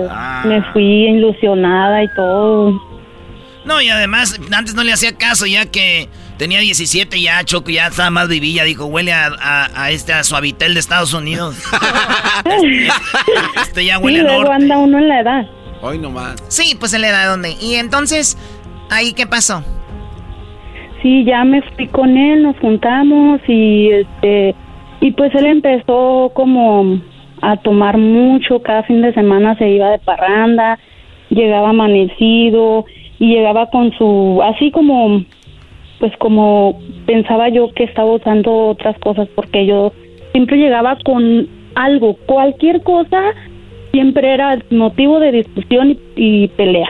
Ah. me fui ilusionada y todo. No, y además, antes no le hacía caso, ya que tenía 17, ya Choco ya estaba más vivilla. Dijo, huele a, a, a este a Suavitel de Estados Unidos. <laughs> este ya huele sí, a luego norte. anda uno en la edad. Hoy nomás. Sí, pues en la edad donde. Y entonces, ¿ahí qué pasó? Sí, ya me fui con él, nos juntamos y este y pues él empezó como a tomar mucho, cada fin de semana se iba de parranda, llegaba amanecido y llegaba con su así como pues como pensaba yo que estaba usando otras cosas porque yo siempre llegaba con algo, cualquier cosa siempre era motivo de discusión y, y pelea.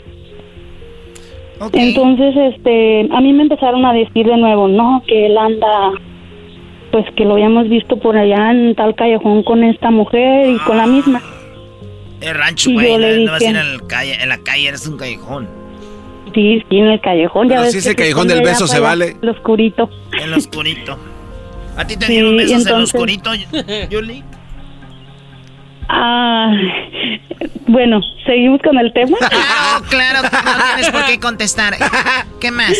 Entonces, este, a mí me empezaron a decir de nuevo, no, que él anda, pues que lo habíamos visto por allá en tal callejón con esta mujer y con la misma. El rancho, güey. No, le no vas a ir dije- en, el calle, en la calle, eres un callejón. Sí, sí, en el callejón. Pero ya ves si que ese se callejón del beso se vale. Lo oscurito. En lo <laughs> oscurito. ¿A ti te Sí, dieron besos en lo entonces- oscurito, <laughs> Yuli? Ah, bueno, seguimos con el tema. Claro, <laughs> claro, no tienes por qué contestar. ¿Qué más?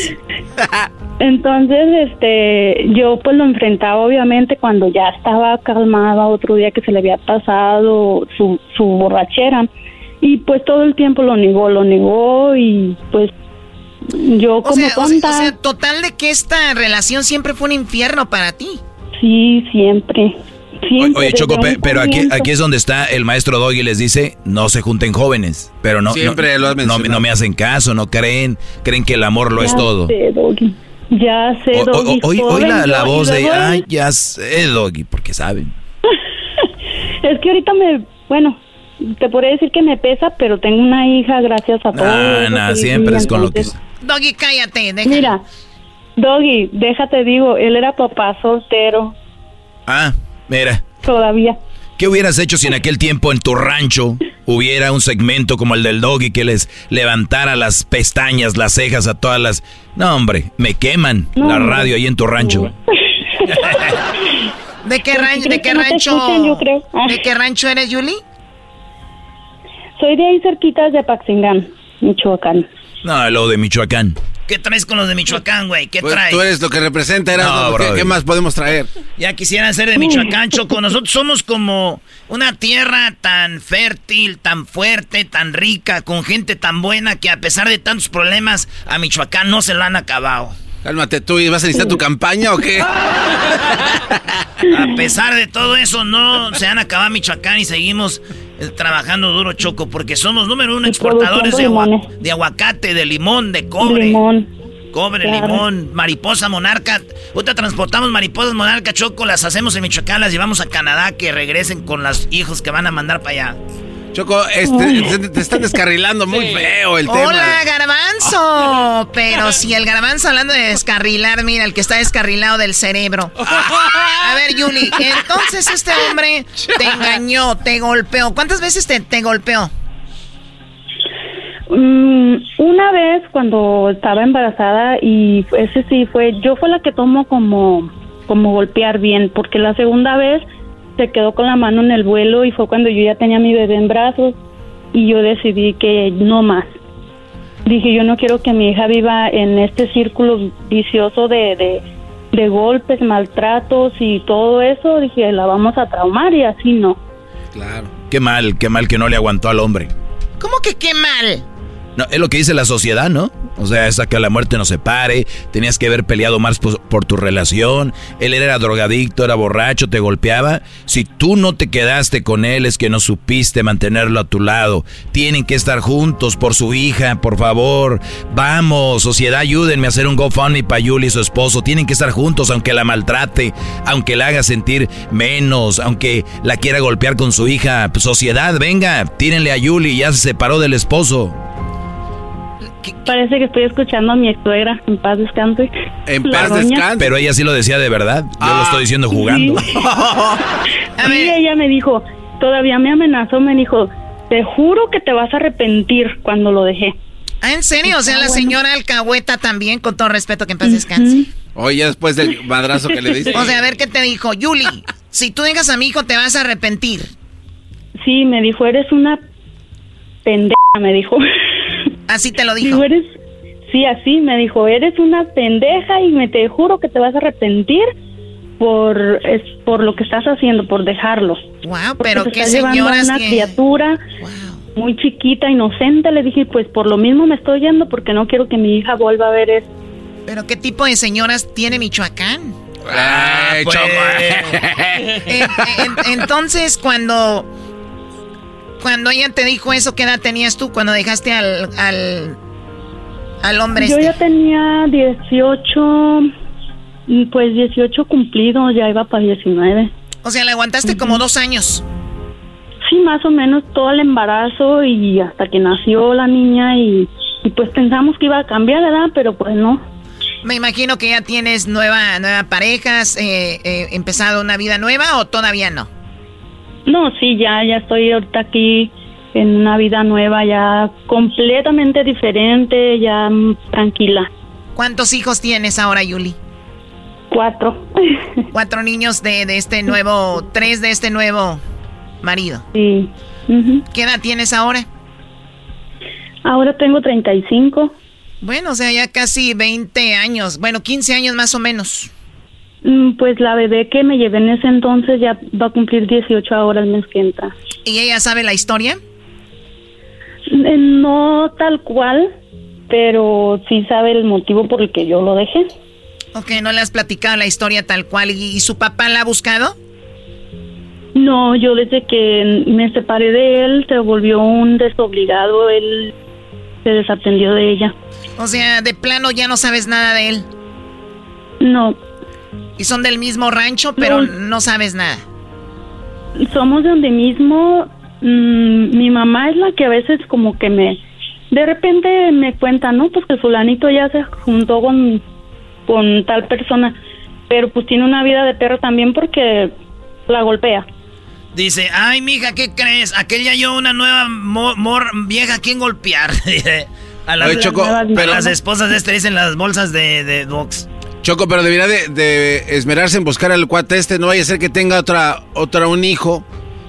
Entonces, este, yo pues lo enfrentaba obviamente cuando ya estaba calmada otro día que se le había pasado su, su borrachera y pues todo el tiempo lo negó, lo negó y pues yo como o sea, tonta, o sea, total de que esta relación siempre fue un infierno para ti. sí, siempre, siempre. Oye, Choco, pero aquí, comienzo. aquí es donde está el maestro Doggy les dice, no se junten jóvenes. Pero no, Siempre no, lo has no, mencionado. no me hacen caso, no creen, creen que el amor lo es Ya todo. sé, Doggy. Ya sé, O- o- Doggy, Hoy hoy la, la voz de, ay, ya sé, Doggy, porque saben. <laughs> Es que ahorita me, bueno, te podría decir que me pesa, pero tengo una hija gracias a todo. Ah, siempre es con lo que... Doggy, cállate, deja. Mira, Doggy, déjate digo, él era papá soltero Ah, mira. todavía. ¿Qué hubieras hecho si en aquel tiempo en tu rancho hubiera un segmento como el del doggy que les levantara las pestañas, las cejas a todas las... No, hombre, me queman No, la hombre. radio ahí en tu rancho. ¿De qué, Porque ran- de qué rancho? escuchan, yo creo. ¿De qué rancho eres, Yuli? Soy de ahí cerquitas de Paxingán, Michoacán. No, lo de Michoacán. ¿Qué traes con los de Michoacán, güey? ¿Qué Pues traes? tú eres lo que representa, eras No, brother. ¿qué más podemos traer? Ya quisieran ser de Michoacán, Choco. Nosotros somos como una tierra tan fértil, tan fuerte, tan rica, con gente tan buena que a pesar de tantos problemas, a Michoacán no se lo han acabado. Cálmate tú, ¿y vas a necesitar tu campaña o qué? <laughs> A pesar de todo eso, no se han acabado Michoacán y seguimos eh, trabajando duro, Choco, porque somos número uno exportadores de, agua- de aguacate, de limón, de cobre. Limón. Cobre, Claro. limón, mariposa monarca. Ahorita transportamos mariposas monarca, Choco, las hacemos en Michoacán, las llevamos a Canadá, que regresen con los hijos que van a mandar para allá. Choco, este, te, te están descarrilando muy feo el tema. Hola, garbanzo. <laughs> Pero si el garbanzo hablando de descarrilar, mira, el que está descarrilado del cerebro. <laughs> A ver, Yuli, entonces este hombre te <laughs> engañó, te golpeó. ¿Cuántas veces te, te golpeó? Mm, una vez cuando estaba embarazada y ese sí fue, yo fue la que tomo como, como golpear bien, porque la segunda vez se quedó con la mano en el vuelo y fue cuando yo ya tenía mi bebé en brazos y yo decidí que no más. Dije, yo no quiero que mi hija viva en este círculo vicioso de, de, de golpes, maltratos y todo eso. Dije, la vamos a traumar y así no. Claro. Qué mal, qué mal que no le aguantó al hombre. ¿Cómo que qué mal? No, es lo que dice la sociedad, ¿no? O sea, hasta que la muerte nos separe, tenías que haber peleado más por, tu relación, él era drogadicto, era borracho, te golpeaba. Si tú no te quedaste con él, es que no supiste mantenerlo a tu lado. Tienen que estar juntos por su hija, por favor. Vamos, sociedad, ayúdenme a hacer un GoFundMe para Yuli y su esposo. Tienen que estar juntos, aunque la maltrate, aunque la haga sentir menos, aunque la quiera golpear con su hija. Sociedad, venga, tírenle a Yuli, ya se separó del esposo. Parece que estoy escuchando a mi ex suegra, en paz descanse. En La paz descanse. Pero ella sí lo decía de verdad. Yo lo Ah. estoy diciendo jugando. Sí, <laughs> ella me dijo, todavía me amenazó, me dijo, te juro que te vas a arrepentir cuando lo dejé. Ah, ¿en serio? O sea, la bueno. señora alcahueta también, con todo respeto, que en paz descanse. Oye, ya después del madrazo que le diste. O sea, a ver qué te dijo. Yuli, si tú dejas a mi hijo, te vas a arrepentir. Sí, me dijo, eres una pendeja, me dijo. Así te lo dijo. Digo, eres, sí, así me dijo, eres una pendeja y me te juro que te vas a arrepentir por es por lo que estás haciendo, por dejarlo. Wow, Porque pero te qué estás llevando a señoras una que- criatura muy chiquita, inocente. Le dije, pues por lo mismo me estoy yendo porque no quiero que mi hija vuelva a ver eso. Pero qué tipo de señoras tiene Michoacán. Ay, pues. Choco. <laughs> En- en- entonces, cuando cuando ella te dijo eso, ¿qué edad tenías tú cuando dejaste al al, al hombre Yo este? ya tenía 18, mm, pues 18 cumplidos, ya iba para 19. O sea, le aguantaste como dos años. Sí, más o menos todo el embarazo y hasta que nació la niña y, y pues pensamos que iba a cambiar, ¿verdad? Pero pues no. Me imagino que ya tienes nueva nueva parejas, eh, eh, empezado una vida nueva o todavía no. No, sí, ya, ya estoy ahorita aquí en una vida nueva, ya completamente diferente, ya mm, tranquila. ¿Cuántos hijos tienes ahora, Yuli? Cuatro. <laughs> Cuatro niños de, de este nuevo, tres de este nuevo marido. Sí. ¿Qué edad tienes ahora? Ahora tengo 35. Bueno, o sea, ya casi 20 años, bueno, 15 años más o menos. Mm, Pues la bebé que me llevé en ese entonces ya va a cumplir 18 ahora el mes que entra. ¿Y ella sabe la historia? Eh, No tal cual, pero sí sabe el motivo por el que yo lo dejé. Ok, no le has platicado la historia tal cual. ¿Y, y su papá la ha buscado? No, yo desde que me separé de él se volvió un desobligado, él se desatendió de ella. O sea, de plano ya no sabes nada de él. No, Y son del mismo rancho, pero no sabes nada. somos de donde mismo. mm, mi mamá es la que a veces como que me, de repente me cuenta, no, pues que fulanito ya se juntó con, con tal persona, pero pues tiene una vida de perro también porque la golpea. Dice, ay, mija, ¿qué crees? Aquel ya yo una nueva mo- mor- vieja a quien golpear. <laughs> a, las, Oye, Choco, a pero- las esposas de este dicen las bolsas de, de box. Choco, pero debería de, de esmerarse en buscar al cuate este. No vaya a ser que tenga otra, otra un hijo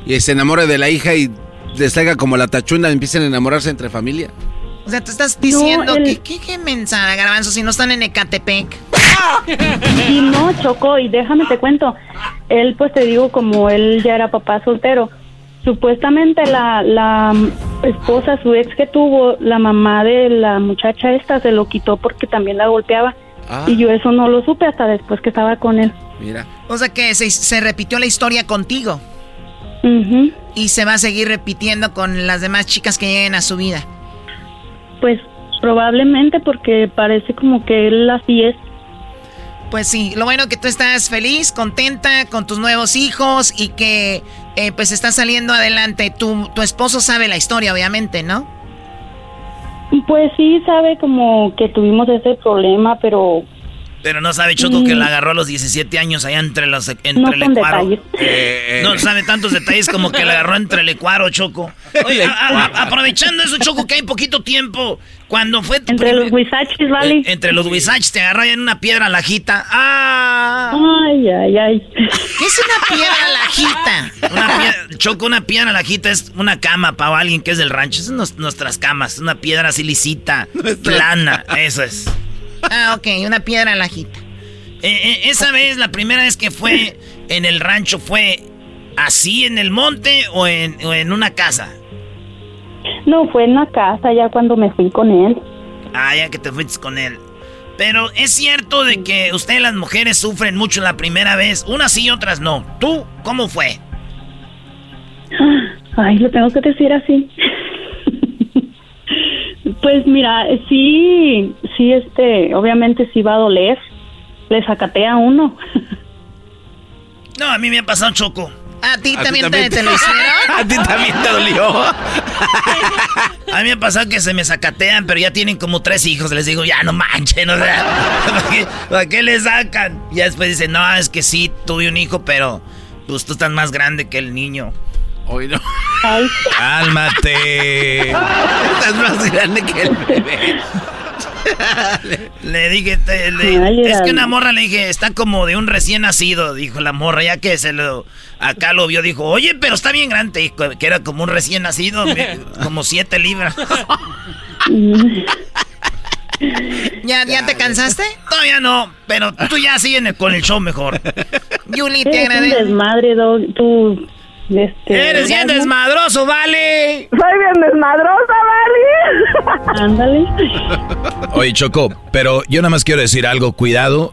y se enamore de la hija y les salga como la tachunda y empiecen a enamorarse entre familia. O sea, tú estás diciendo el- que qué, mensada, garbanzo, si no están en Ecatepec. Y no, Choco, y déjame te cuento, él pues te digo como él ya era papá soltero, supuestamente la, la esposa, su ex que tuvo, la mamá de la muchacha esta se lo quitó porque también la golpeaba. Ah. Y yo eso no lo supe hasta después que estaba con él. Mira. O sea que se, se repitió la historia contigo. Ujú. Y se va a seguir repitiendo con las demás chicas que lleguen a su vida. Pues probablemente porque parece como que él así es. Pues sí, lo bueno que tú estás feliz, contenta con tus nuevos hijos y que eh, pues estás saliendo adelante. Tu, tu esposo sabe la historia, obviamente, ¿no? Pues sí, sabe como que tuvimos ese problema, pero Pero no sabe Choco que Mm. la agarró a los 17 años allá entre los entre no el son ecuaro. detalles. Eh, No sabe tantos detalles como que la agarró entre el ecuaro, Choco. Oye, a- a- aprovechando eso, Choco, que hay poquito tiempo. Cuando fue tu Entre los huizachis, ¿vale? Eh, entre los huizachis te agarró en una piedra lajita. ¡Ah! Ay, ay, ay. ¿Qué es una piedra lajita? Una piedra, Choco, una piedra lajita es una cama para alguien que es del rancho. Esas son nos- nuestras camas. Una piedra así lisita, plana. Eso es. Ah, ok, una piedra lajita. Eh, eh, esa vez, la primera vez que fue en el rancho, ¿fue así en el monte o en, o en una casa? No, fue en la casa ya cuando me fui con él. Ah, ya que te fuiste con él. Pero es cierto de que ustedes las mujeres sufren mucho la primera vez, unas sí y otras no. ¿Tú cómo fue? Ay, lo tengo que decir así. Pues mira, sí, sí, este, obviamente sí va a doler. Le sacatea a uno. <laughs> no, a mí me ha pasado choco. ¿A ti, también, te, lo hicieron? <laughs> ¿A ti también te dolió? <laughs> A mí me ha pasado que se me sacatean, pero ya tienen como tres hijos. Les digo, ya no manchen, o sea, ¿para qué, le sacan? Y después dicen, no, es que sí, tuve un hijo, pero pues tú estás más grande que el niño. Hoy no. Cálmate. Estás más grande que el bebé. <laughs> le dije, es que una morra le dije, está como de un recién nacido, dijo la morra, ya que se lo, acá lo vio, dijo, oye, pero está bien grande, que era como un recién nacido, como siete libras. <laughs> ¿Ya, ¿Ya te cansaste? Todavía no, pero tú ya sigues con el show mejor. <laughs> Yuli, te agradezco. desmadre, tú este, Eres bien desmadroso, vale. Soy bien desmadrosa, vale. Ándale. Oye, Choco, pero yo nada más quiero decir algo. Cuidado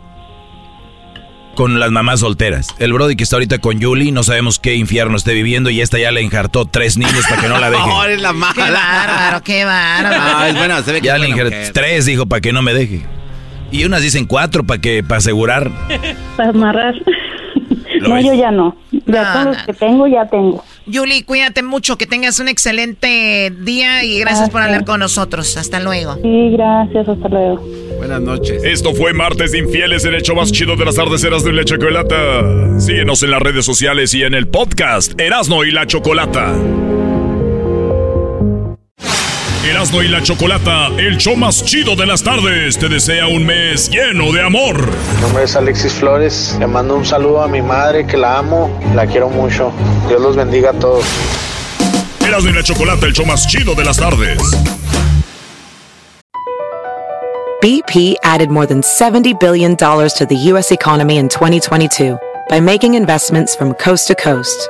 con las mamás solteras. El Brody que está ahorita con Julie, no sabemos qué infierno esté viviendo y esta ya le enjartó tres niños para que no la deje. <laughs> no, eres la mala. Qué bárbaro, qué bárbaro. Ah, es bueno, se ve que ya le injertó tres, dijo, para que no me deje. Y unas dicen cuatro para que para asegurar. Para amarrar. No, yo ya no. Ya todos los que tengo, ya tengo. Yuli, cuídate mucho, que tengas un excelente día y gracias, por hablar con nosotros. Hasta luego. Sí, gracias, hasta luego. Buenas noches. Esto fue Martes Infieles, el hecho más chido de las tardes eras de la chocolata. Síguenos en las redes sociales y en el podcast Erasno y la Chocolata. Erasmo y la Chocolata, el show más chido de las tardes, te desea un mes lleno de amor. Mi nombre es Alexis Flores, le mando un saludo a mi madre que la amo, la quiero mucho. Dios los bendiga a todos. Erasmo y la Chocolata, el show más chido de las tardes. BP added more than $70 billion to the U.S. economy in 2022 by making investments from coast to coast.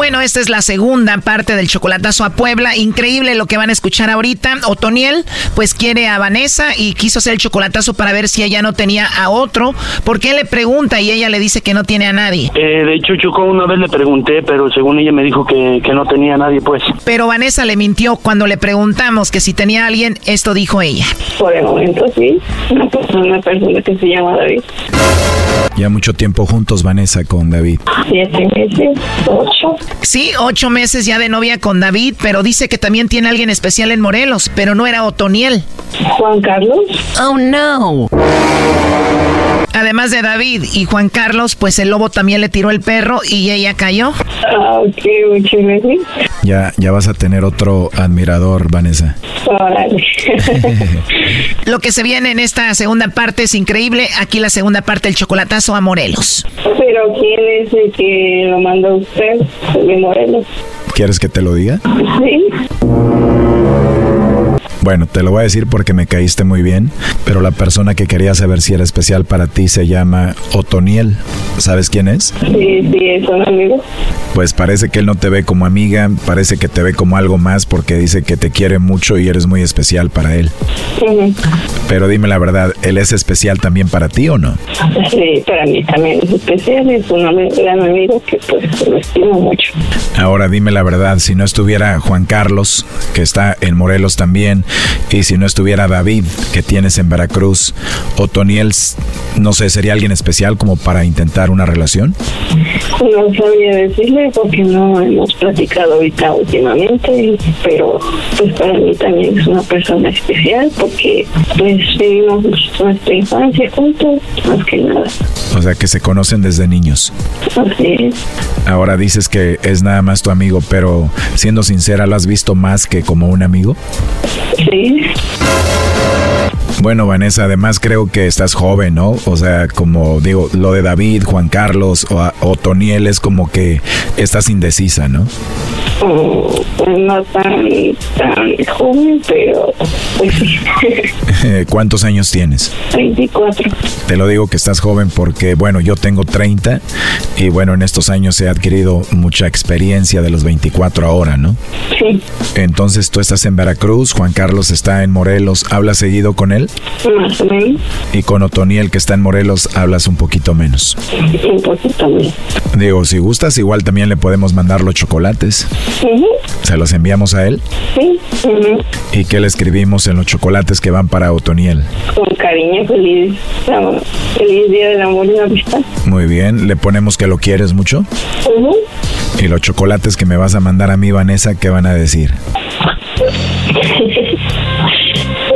Bueno, esta es la segunda parte del chocolatazo a Puebla. Increíble lo que van a escuchar ahorita. Otoniel, pues quiere a Vanessa y quiso hacer el chocolatazo para ver si ella no tenía a otro. Porque él le pregunta y ella le dice que no tiene a nadie. Eh, de hecho, Choco, una vez le pregunté, pero según ella me dijo que, no tenía a nadie, pues. Pero Vanessa le mintió cuando le preguntamos que si tenía a alguien, esto dijo ella. Por el momento sí, una persona, que se llama David. Ya mucho tiempo juntos, Vanessa, con David. Siete meses, ocho. Sí, ocho meses ya de novia con David, pero dice que también tiene alguien especial en Morelos, pero no era Otoniel. Juan Carlos. Oh, no. Además de David y Juan Carlos, pues el lobo también le tiró el perro y ella cayó. Ah, ok, muchas gracias. Ya, ya vas a tener otro admirador, Vanessa. <laughs> Lo que se viene en esta segunda parte es increíble. Aquí la segunda parte, el chocolatazo a Morelos. Pero ¿quién es el que lo mandó usted de Morelos? ¿Quieres que te lo diga? Sí. Bueno, te lo voy a decir porque me caíste muy bien, pero la persona que quería saber si era especial para ti se llama Otoniel. ¿Sabes quién es? Sí, sí, es un amigo. Pues parece que él no te ve como amiga, parece que te ve como algo más porque dice que te quiere mucho y eres muy especial para él. Sí. Pero dime la verdad, ¿él es especial también para ti o no? Sí, para mí también es especial, es un gran amigo que pues lo estimo mucho. Ahora dime la verdad, si no estuviera Juan Carlos, que está en Morelos también, Y si no estuviera David, que tienes en Veracruz, Otoniel, no sé, ¿sería alguien especial como para intentar una relación? No sabía decirle porque no hemos platicado ahorita últimamente, pero pues para mí también es una persona especial porque pues vivimos nuestra infancia juntos, más que nada. O sea, que se conocen desde niños. Así es. Ahora dices que es nada más tu amigo, pero siendo sincera, ¿lo has visto más que como un amigo? Sí. Bueno, Vanessa, además creo que estás joven, ¿no? O sea, como digo, lo de David, Juan Carlos o, o Toniel es como que estás indecisa, ¿no? Mm, no tan, tan joven, pero pues. <laughs> ¿Cuántos años tienes? 24. Te lo digo que estás joven porque, bueno, yo tengo 30 y bueno, en estos años he adquirido mucha experiencia de los 24 ahora, ¿no? Sí. Entonces tú estás en Veracruz, Juan Carlos está en Morelos, ¿hablas seguido con él? Menos. Y con Otoniel que está en Morelos hablas un poquito menos. Un poquito menos. Digo, si gustas, igual también le podemos mandar los chocolates. ¿Se los enviamos a él? Sí. ¿Y qué le escribimos en los chocolates que van para Otoniel? Con cariño, feliz, feliz día del amor y la amistad. Muy bien, le ponemos que lo quieres mucho. Y los chocolates que me vas a mandar a mí, Vanessa, ¿qué van a decir? <laughs>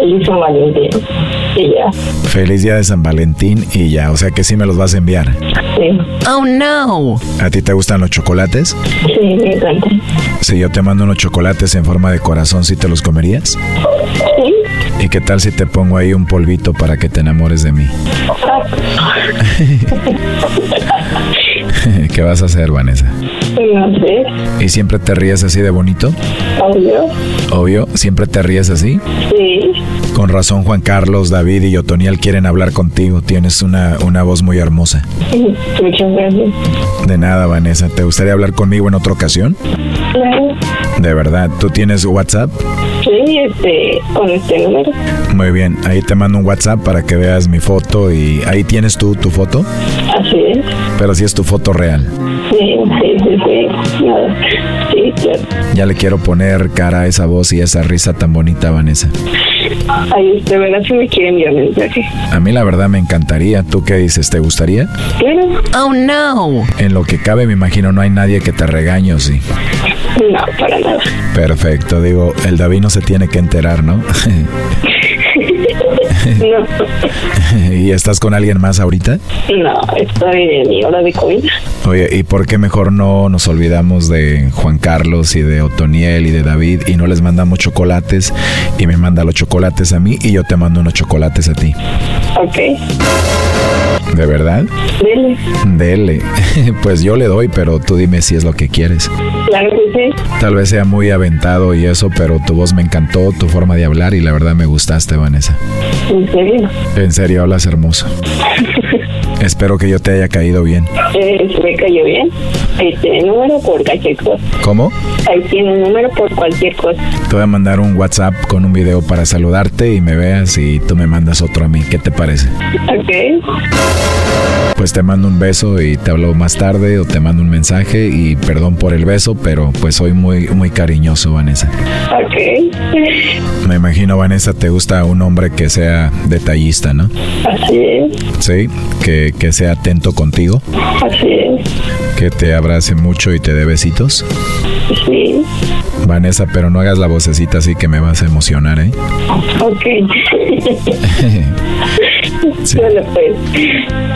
Feliz San Valentín. Y ya. Feliz día de San Valentín y ya, o sea que sí me los vas a enviar. Sí. Oh no. ¿A ti te gustan los chocolates? Sí, me encanta. Si yo te mando unos chocolates en forma de corazón, ¿sí te los comerías? Sí. ¿Y qué tal si te pongo ahí un polvito para que te enamores de mí? <laughs> <laughs> ¿Qué vas a hacer, Vanessa? ¿Y siempre te ríes así de bonito? Obvio. Obvio, siempre te ríes así. Sí. Con razón, Juan Carlos, David y Otoniel quieren hablar contigo. Tienes una, una voz muy hermosa. <laughs> Muchas gracias. De nada, Vanessa. ¿Te gustaría hablar conmigo en otra ocasión? Claro. De verdad. ¿Tú tienes WhatsApp? Sí, este, con este número. Muy bien. Ahí te mando un WhatsApp para que veas mi foto y ahí tienes tú tu foto. Así es. Pero sí es tu foto real. Sí, sí, sí, sí. Nada. Sí, claro. Ya le quiero poner cara a esa voz y esa risa tan bonita, Vanessa. Ay, usted verá si me quiere enviar mensaje. A mí la verdad me encantaría. ¿Tú qué dices? ¿Te gustaría? Claro. Oh no. En lo que cabe, me imagino no hay nadie que te regañe, ¿o sí? No, para nada. Perfecto. Digo, el David no se tiene que enterar, ¿no? <laughs> No, <laughs> ¿Y estás con alguien más ahorita? no, estoy en mi hora de comida. Oye, ¿y por qué mejor no nos olvidamos de Juan Carlos y de Otoniel y de David y no les mandamos chocolates y me manda los chocolates a mí y yo te mando unos chocolates a ti? Ok, ¿De verdad? dile. Dele. <laughs> Pues yo le doy, pero tú dime si es lo que quieres. Claro que sí. Tal vez sea muy aventado y eso, pero tu voz me encantó, tu forma de hablar y la verdad me gustaste, Vanessa. ¿En serio? En serio, hablas hermoso. <laughs> Espero que yo te haya caído bien. Eh, me cayó bien. Ahí tiene el número por cualquier cosa. ¿Cómo? Ahí tiene el número por cualquier cosa. Te voy a mandar un WhatsApp con un video para saludarte y me veas y tú me mandas otro a mí. ¿Qué te parece? Ok. Pues te mando un beso y te hablo más tarde o te mando un mensaje y perdón por el beso, pero pues soy muy muy cariñoso, Vanessa. Ok. Me imagino, Vanessa, te gusta un hombre que sea detallista, ¿no? Así es. Sí, que, que sea atento contigo, Así es. que te abrace mucho y te dé besitos. Sí. Vanessa, pero no hagas la vocecita así que me vas a emocionar, ¿eh? Ok. <laughs> Sí. Bueno, pues,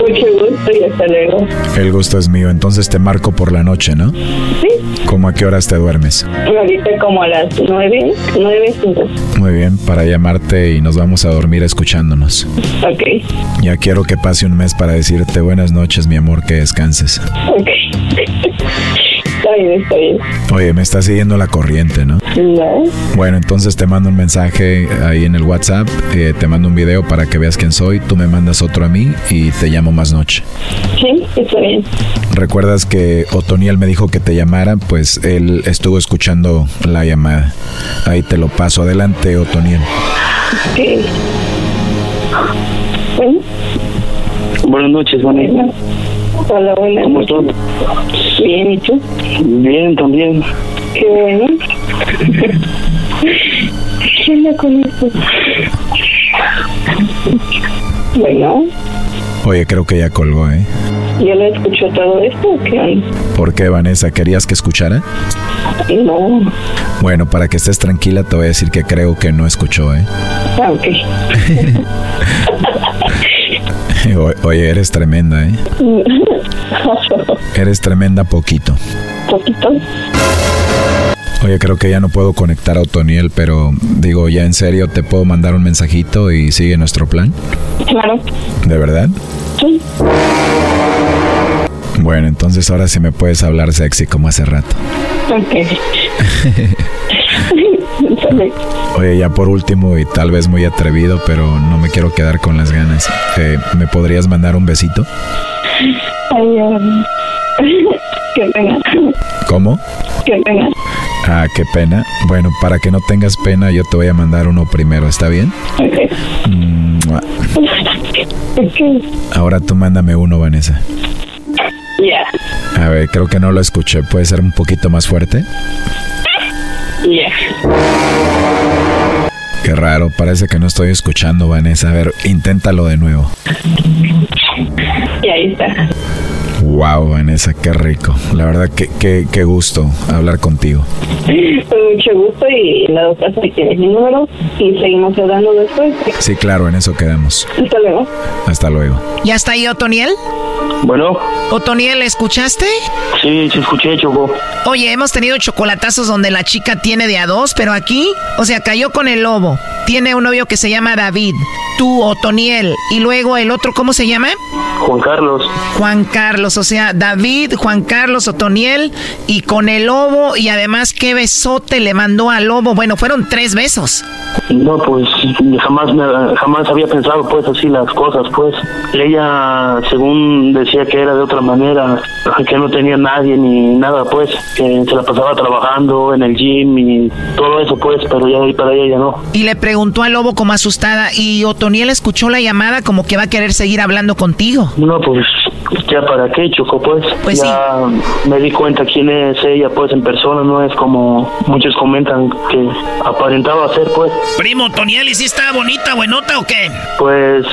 mucho gusto y hasta luego. El gusto es mío, entonces te marco por la noche, ¿no? Sí. ¿Cómo a qué horas te duermes? Ahorita como a las nueve, nueve, cinco. Muy bien, para llamarte y nos vamos a dormir escuchándonos. Ok. Ya quiero que pase un mes para decirte buenas noches, mi amor, que descanses. Ok. Está bien, está bien. Oye, me está siguiendo la corriente, ¿no? No. Bueno, entonces te mando un mensaje ahí en el WhatsApp, eh, te mando un video para que veas quién soy, tú me mandas otro a mí y te llamo más noche. Sí, está bien. ¿Recuerdas que Otoniel me dijo que te llamara? Pues él estuvo escuchando la llamada. Ahí te lo paso. Adelante, Otoniel. Ok. Bueno. Buenas noches, Vanessa. Hola, buenas ¿Cómo estás? Bien, ¿y tú? Bien, también. Qué bueno. ¿Quién con esto? Bueno, Oye, creo que ya colgó, ¿eh? ¿ya lo escuchó todo esto o qué? ¿Por qué, Vanessa? ¿Querías que escuchara? No. Bueno, para que estés tranquila, te voy a decir que creo que no escuchó, ¿eh? Ah, ok. <laughs> <laughs> Oye, eres tremenda, ¿eh? <laughs> Eres tremenda poquito. Poquito. Oye, creo que ya no puedo conectar a Otoniel, pero digo, ya en serio, ¿te puedo mandar un mensajito y sigue nuestro plan? Claro. ¿De verdad? Sí. Bueno, entonces ahora sí me puedes hablar sexy como hace rato. Ok. <laughs> Oye, ya por último y tal vez muy atrevido, pero no me quiero quedar con las ganas. Eh, ¿Me podrías mandar un besito? Ay, um, qué pena. ¿Cómo? Qué pena. Ah, qué pena. Bueno, para que no tengas pena, yo te voy a mandar uno primero, ¿está bien? Mua. Ok. Ahora tú mándame uno, Vanessa. Ya. A ver, creo que no lo escuché. ¿Puede ser un poquito más fuerte? Ya. Qué raro, parece que no estoy escuchando, Vanessa. A ver, inténtalo de nuevo. Y ahí está. Wow, Vanessa, qué rico. La verdad, que qué, qué gusto hablar contigo. Con mucho gusto y la doctora si tienes mi número y seguimos hablando después. Sí, claro, en eso quedamos. Hasta luego. Hasta luego. ¿Ya está ahí Otoniel? Bueno, Otoniel, ¿escuchaste? sí, sí escuché, Choco. Oye, hemos tenido chocolatazos donde la chica tiene de a dos, pero aquí, o sea, cayó con el lobo. Tiene un novio que se llama David, tú, Otoniel, y luego el otro, ¿cómo se llama? Juan Carlos. Juan Carlos, o sea, David, Juan Carlos, Otoniel, y con el lobo, y además qué besote le mandó al lobo. Bueno, fueron tres besos. No, pues jamás me- jamás había pensado pues así las cosas, pues. Ella, según decía que era de otra manera, que no tenía nadie ni nada, pues, que se la pasaba trabajando en el gym y todo eso, pues, pero ya para ella ya no. Y le preguntó al lobo como asustada, y Otoniel escuchó la llamada como que va a querer seguir hablando contigo. No, pues, ya para qué, Choco, pues. Pues ya me di cuenta quién es ella, pues, en persona, no es como muchos comentan que aparentaba ser, pues. Primo, Otoniel, ¿y si está bonita, buenota o qué? Pues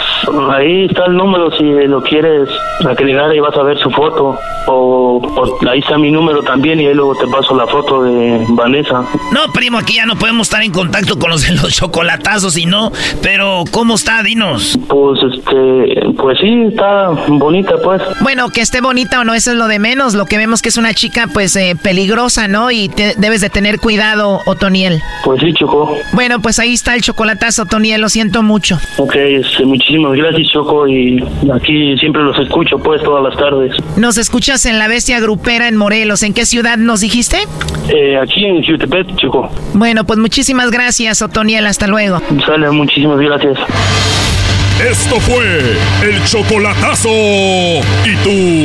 ahí está el número si lo quieres agregar y vas a ver su foto. O, o ahí está mi número también y ahí luego te paso la foto de Vanessa. No, primo, aquí ya no podemos estar en contacto con los de los chocolatazos y no. Pero, ¿cómo está? Dinos. Pues este, pues sí, está bonita pues. Bueno, que esté bonita o no, eso es lo de menos. Lo que vemos que es una chica, pues, eh, peligrosa, ¿no? Y te- debes de tener cuidado, Otoniel. Pues sí, Choco. Bueno, pues ahí está el chocolatazo, Otoniel, lo siento mucho. Ok, este, muchísimas gracias Choco y aquí siempre los escucho pues todas las tardes. Nos escuchas en La Bestia Grupera en Morelos. ¿En qué ciudad nos dijiste? Eh, aquí en Jutepet, Choco. Bueno, pues muchísimas gracias, Otoniel. Hasta luego. Sale, muchísimas gracias. Esto fue el chocolatazo. ¿Y tú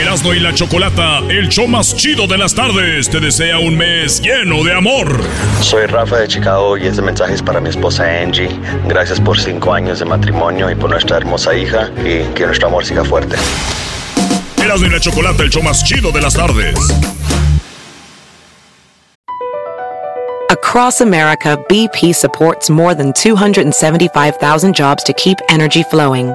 Erasno y la Chocolata, el show más chido de las tardes, te desea un mes lleno de amor. Soy Rafa de Chicago y este mensaje es para mi esposa Angie. Gracias por cinco años de matrimonio y por nuestra hermosa hija y que nuestro amor siga fuerte. Erasno y la Chocolata, el show más chido de las tardes. Across America, BP supports more than 275,000 jobs to keep energy flowing.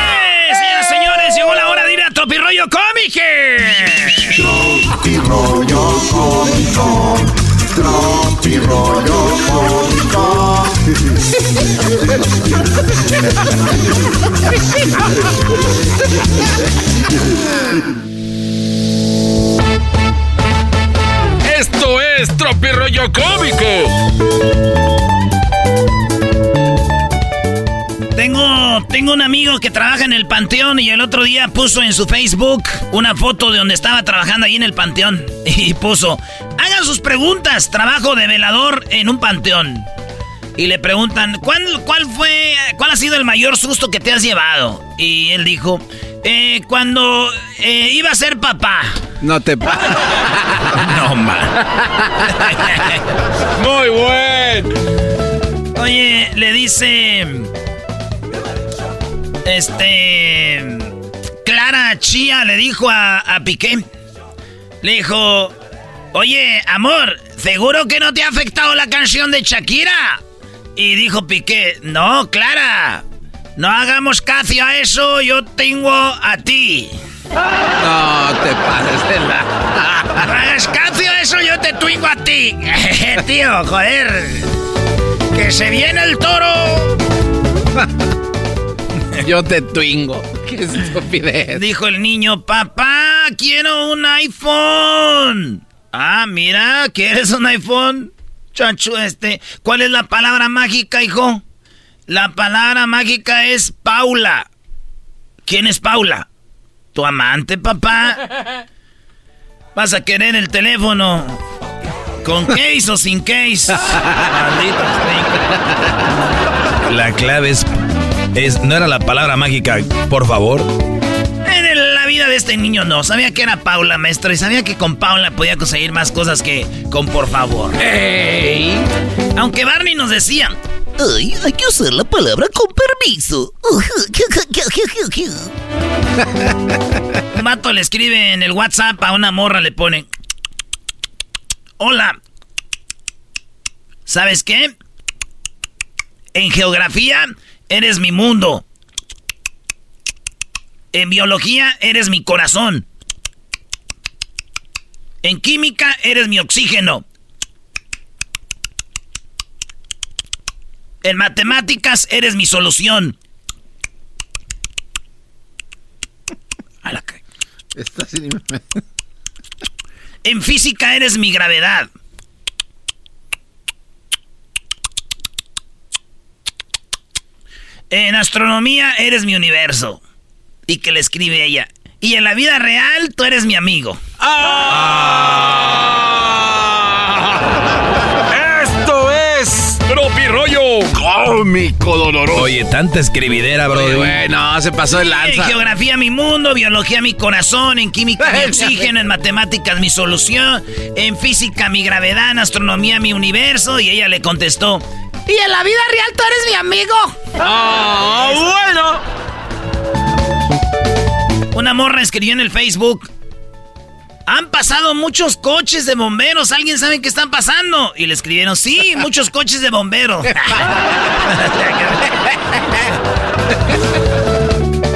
La hora de ir a Tropirollo Cómic. Tropi rollo cómico, tropi rollo cómico. Esto tropirollo cómico. Tengo, tengo un amigo que trabaja en el panteón y el otro día puso en su Facebook una foto de donde estaba trabajando ahí en el panteón. <laughs> Y puso, hagan sus preguntas, trabajo de velador en un panteón. Y le preguntan, ¿cuál, cuál fue, cuál ha sido el mayor susto que te has llevado? Y él dijo, eh, cuando eh, iba a ser papá. No te pa <laughs> No, man. Muy buen. Oye, le dice. Este. Clara Chía le dijo a, a Piqué. Le dijo. Oye, amor, ¿seguro que no te ha afectado la canción de Shakira? Y dijo Piqué, no, Clara, no hagamos caso a eso, yo tengo a ti. No te pases de la. <laughs> No hagas caso a eso, yo te tengo a ti. <laughs> Tío, joder. Que se viene el toro. <laughs> <laughs> Yo te twingo. <laughs> Qué estupidez. Dijo el niño, papá, quiero un iPhone. Ah, mira, ¿quieres un iPhone? Chacho, este, ¿cuál es la palabra mágica, hijo? La palabra mágica es Paula. ¿Quién es Paula? ¿Tu amante, papá? <laughs> ¿Vas a querer el teléfono? ¿Con case o sin case? Maldito La clave es, es. No era la palabra mágica, por favor. En la vida de este niño no. Sabía que era Paula, maestro, y sabía que con Paula podía conseguir más cosas que con por favor. Aunque Barney nos decía. Ay, hay que usar la palabra con permiso. Un vato le escribe en el WhatsApp a una morra, le pone. Hola. ¿Sabes qué? En geografía eres mi mundo. En biología eres mi corazón. En química eres mi oxígeno. En matemáticas eres mi solución. A la En física eres mi gravedad. En astronomía eres mi universo. Y que le escribe ella. Y en la vida real tú eres mi amigo. Esto es Tropirollo Cómico Doloroso. Oye, tanta escribidera, bro. Oye, güey, no, se pasó de En lanza. geografía mi mundo, biología mi corazón, en química mi <laughs> oxígeno, en matemáticas mi solución, en física mi gravedad, en astronomía mi universo. Y ella le contestó, y en la vida real tú eres mi amigo. ¡Ah, bueno! Una morra escribió en el Facebook. Han pasado muchos coches de bomberos. ¿Alguien sabe qué están pasando? Y le escribieron, sí, muchos coches de bomberos. <laughs>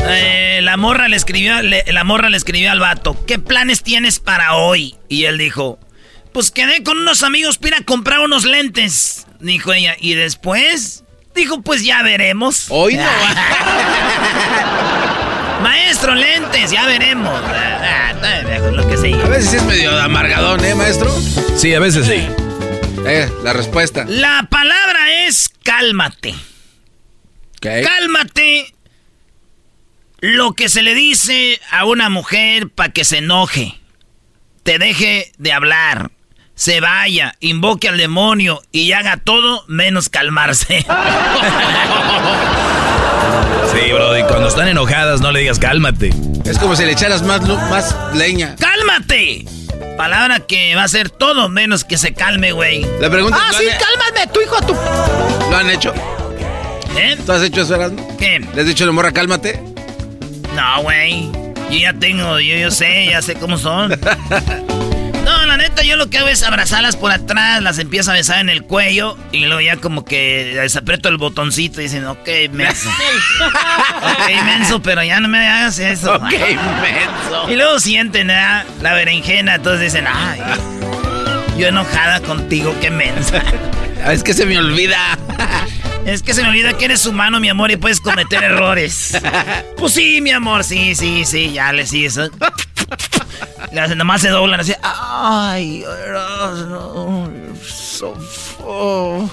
Eh, la morra le escribió, le- la morra le escribió al vato, ¿qué planes tienes para hoy? Y él dijo, pues quedé con unos amigos para ir a comprar unos lentes. Dijo ella, ¿y después? Dijo, pues ya veremos. Hoy no. <laughs> Maestro, lentes, ya veremos. Dejo lo que sigue. A veces sí es medio amargadón, ¿eh, maestro? Sí, a veces sí. Eh, la respuesta. La palabra es cálmate. Cálmate. Lo que se le dice a una mujer para que se enoje, te deje de hablar, se vaya, invoque al demonio y haga todo menos calmarse. <laughs> Sí, bro. Y cuando están enojadas, no le digas cálmate. Es como si le echaras más, más leña. ¡Cálmate! Palabra que va a ser todo menos que se calme, güey. La pregunta Ah, es, sí, ¿lo han- cálmate, tu hijo, tu. ¿Lo han hecho? ¿Eh? ¿Tú has hecho eso, Erasmo? ¿Qué? ¿Le has dicho a la morra, cálmate? No, güey. Yo ya tengo, yo, yo sé, ya sé cómo son. <laughs> La neta, yo lo que hago es abrazarlas por atrás, las empiezo a besar en el cuello y luego ya como que les aprieto el botoncito y dicen, ok, menso. <laughs> ok, menso, pero ya no me hagas eso. Ok, menso. Y luego sienten ¿verdad? la berenjena, entonces dicen, ay, yo enojada contigo, qué mensa. <laughs> Es que se me olvida. <laughs> Es que se me olvida que eres humano, mi amor, y puedes cometer errores. Pues sí, mi amor, sí, sí, sí, ya le sigues. ¿Eh? Le hacen, nomás se doblan así. Ay, Erasmo, so <laughs> oh.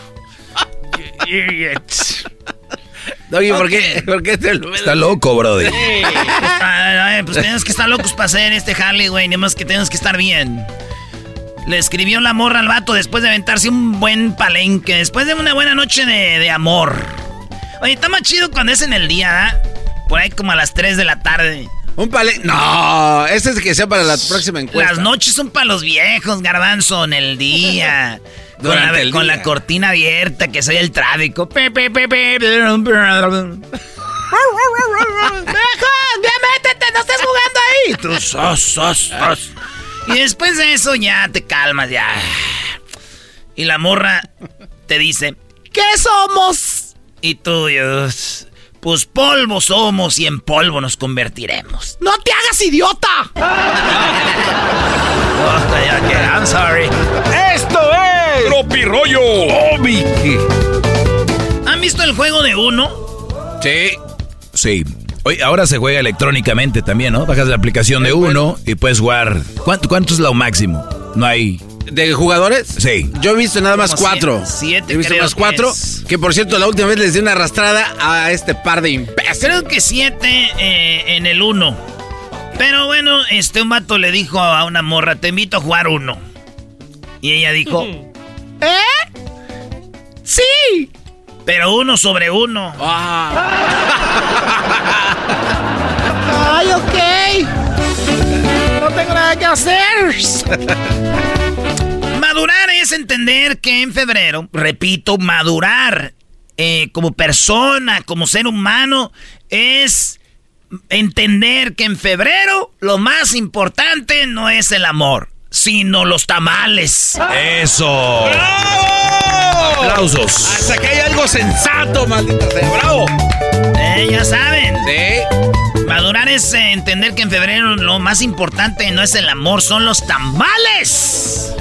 Doggy, ¿por, qué, ¿por qué te lo Está loco, brody. Sí. Pues, pues tenemos que estar locos para hacer este Harley, güey. Ni más que tenemos que estar bien. Le escribió la morra al vato después de aventarse un buen palenque. Después de una buena noche de, de amor. Oye, está más chido cuando es en el día, ¿ah? Por ahí como a las 3 de la tarde. Un palenque. No, ese es que sea para la próxima encuesta. Las noches son para los viejos, garbanzo, en el día. <laughs> con, la, el con día. la cortina abierta, que soy el tráfico. <laughs> ¡Ya métete! ¡No estés jugando ahí! Tú sos, sos, sos. Y después de eso ya te calmas, ya. Y la morra te dice, ¿qué somos? Y tú, Dios, pues polvo somos y en polvo nos convertiremos. ¡No te hagas idiota! Basta ya que, I'm sorry. ¡Esto es! ¡Tropirollo! ¿Han visto el juego de uno? Sí. Sí. Oye, ahora se juega electrónicamente también, ¿no? Bajas la aplicación de uno y puedes jugar. ¿Cuánto, cuánto es lo máximo? No hay. ¿De jugadores? Sí. Yo he visto nada más Como cuatro. siete, he visto creo más que cuatro. es. Que por cierto, la última vez les di una arrastrada a este par de imbéciles. Creo que siete eh, en el uno. Pero bueno, este un vato le dijo a una morra, te invito a jugar uno. Y ella dijo, <laughs> ¿eh? Sí. Pero uno sobre uno. <laughs> Ay, ok. Tengo nada que hacer. <laughs> Madurar es entender que en febrero, repito, madurar eh, como persona, como ser humano, es entender que en febrero lo más importante no es el amor, sino los tamales. ¡Eso! ¡Aplausos! Hasta que hay algo sensato, maldita sea. ¡Bravo! Eh, ya saben. Sí. Madurar es eh, entender que en febrero lo más importante no es el amor, son los tamales.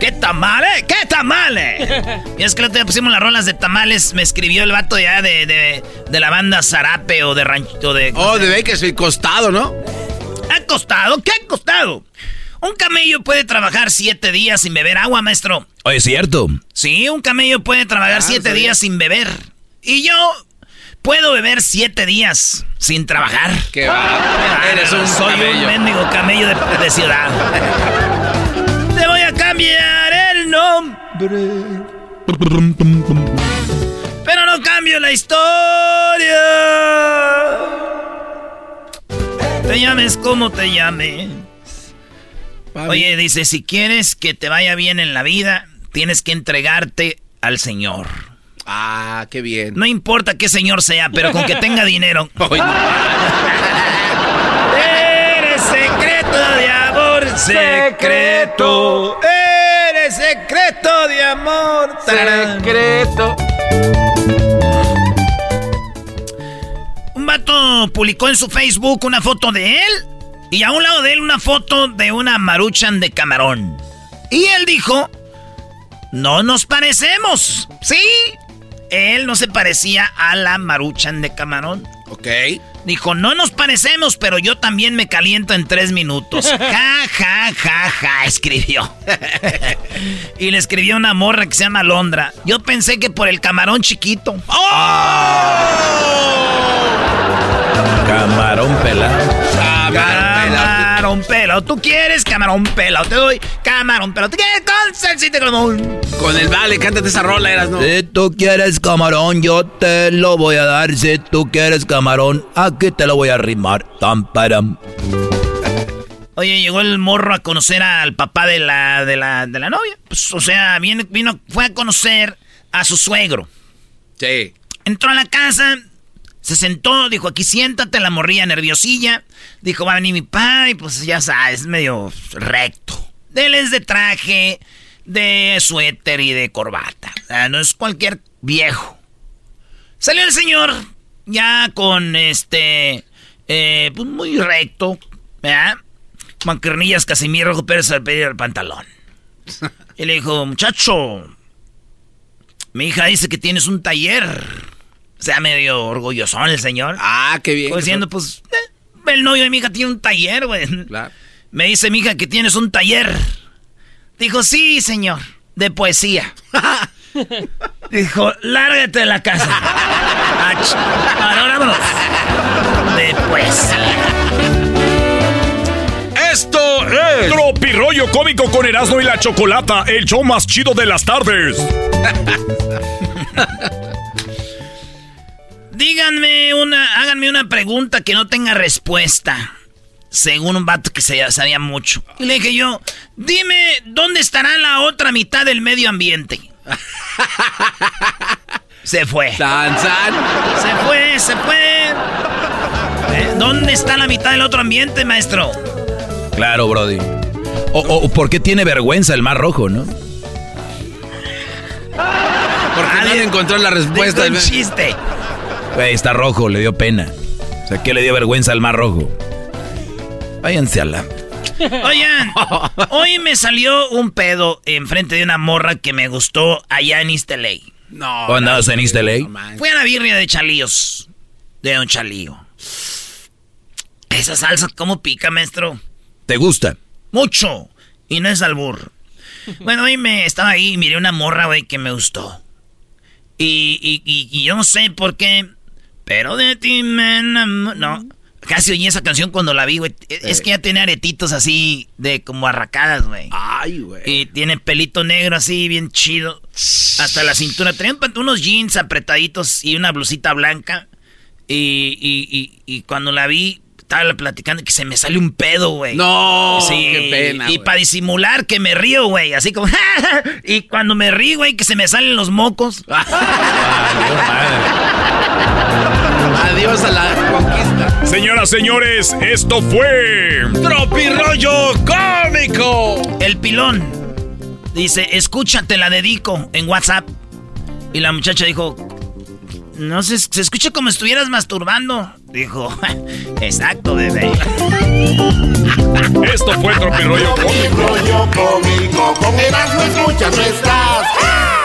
¿Qué tamales? ¿Qué tamales? y <laughs> es que el otro día pusimos las rolas de tamales. Me escribió el vato ya de, de, de la banda Zarape o de rancho de. Oh, de Bakersfield, costado, ¿no? ¿Ha costado? ¿Qué ha costado? Un camello puede trabajar siete días sin beber agua, maestro. Oye, ¿es cierto? Sí, un camello puede trabajar Ah, siete sabía. días sin beber. Y yo puedo beber siete días sin trabajar. Que va. Eres un Soy un mendigo camello de, de ciudad. Te voy a cambiar el nombre. Pero no cambio la historia. Te llames como te llames. Oye, dice, si quieres que te vaya bien en la vida, tienes que entregarte al Señor. Ah, qué bien. No importa qué señor sea, pero con que tenga <laughs> dinero. Oye, Eres secreto de amor, secreto. Eres secreto de amor. Secreto. Un vato publicó en su Facebook una foto de él y a un lado de él una foto de una maruchan de camarón. Y él dijo, no nos parecemos. Sí, él no se parecía a la maruchan de camarón. Ok. Dijo, no nos parecemos, pero yo también me caliento en tres minutos. <laughs> Ja, ja, ja, ja, escribió. <laughs> y le escribió una morra que se llama Londra. Yo pensé que por el camarón chiquito. Camarón pelado. Camarón pelado. ¿Tú quieres camarón pelado? Te doy camarón pelado. ¿Tú quieres con salsita camarón? Con el vale, cántate esa rola, eras, ¿no? Si tú quieres camarón, yo te lo voy a dar. Si tú quieres camarón, aquí te lo voy a arrimar. Tam, param. <laughs> Oye, llegó el morro a conocer al papá de la, de la, de la novia. Pues, o sea, viene, vino, fue a conocer a su suegro. Sí. Entró a la casa, se sentó, dijo, aquí siéntate, la morría nerviosilla. Dijo, va a venir mi padre, y pues ya sabes, medio recto. Él es de traje, de suéter y de corbata. No es cualquier viejo. Salió el señor, ya con este, eh, pues muy recto, ¿verdad? Mancarnillas Casimiro Pérez al pedir el pantalón. Y le dijo, muchacho, mi hija dice que tienes un taller. O sea, medio orgullosón el señor. Ah, qué bien. Pues diciendo, pues, eh, el novio de mi hija tiene un taller, güey. Claro. Me dice mi hija que tienes un taller. Dijo, sí, señor. de poesía. <laughs> Dijo, lárgate de la casa. Ahora vámonos. De poesía. Esto es Tropirollo Cómico con Erasmo y la Chocolata, el show más chido de las tardes. <laughs> Díganme una, háganme una pregunta que no tenga respuesta. Según un vato que se sabía mucho. Y le dije yo, dime, ¿dónde estará la otra mitad del medio ambiente? <laughs> se fue. Se fue, se fue. Eh, ¿Dónde está la mitad del otro ambiente, maestro? Claro, Brody. O, o ¿por qué tiene vergüenza el mar rojo, no? Porque nadie encontró la respuesta. del chiste. Güey, está rojo, le dio pena. O sea, ¿qué le dio vergüenza al mar rojo? Váyanse a la... Oigan, <laughs> hoy me salió un pedo enfrente de una morra que me gustó allá en East LA. No. ¿O andabas en East LA? Fui a la birria de chalíos. De un chalío. Esa salsa, ¿cómo pica, maestro? ¿Te gusta? Mucho. Y no es albur. Bueno, hoy me estaba ahí y miré una morra, güey, que me gustó. Y, y, y, yo no sé por qué, pero de ti me No, casi oí esa canción cuando la vi, güey. Es que ya tiene aretitos así de como arracadas, güey. Ay, güey. Y tiene pelito negro así, bien chido. Hasta la cintura. Tenía unos jeans apretaditos y una blusita blanca. Y, y, y cuando la vi, estaba platicando que se me sale un pedo, güey. No, sí, qué pena. Y para disimular que me río, güey. Así como. <laughs> y cuando me río, güey, que se me salen los mocos. <laughs> Adiós a la conquista. Señoras, señores, esto fue. Tropirollo Cómico. El pilón. Dice, escúchate, la dedico en WhatsApp. Y la muchacha dijo, no se, se escucha como estuvieras masturbando. Dijo, <laughs> exacto, bebé. Esto fue Tropirollo Cómico. Cómico, con Erasmo escuchas nuestras.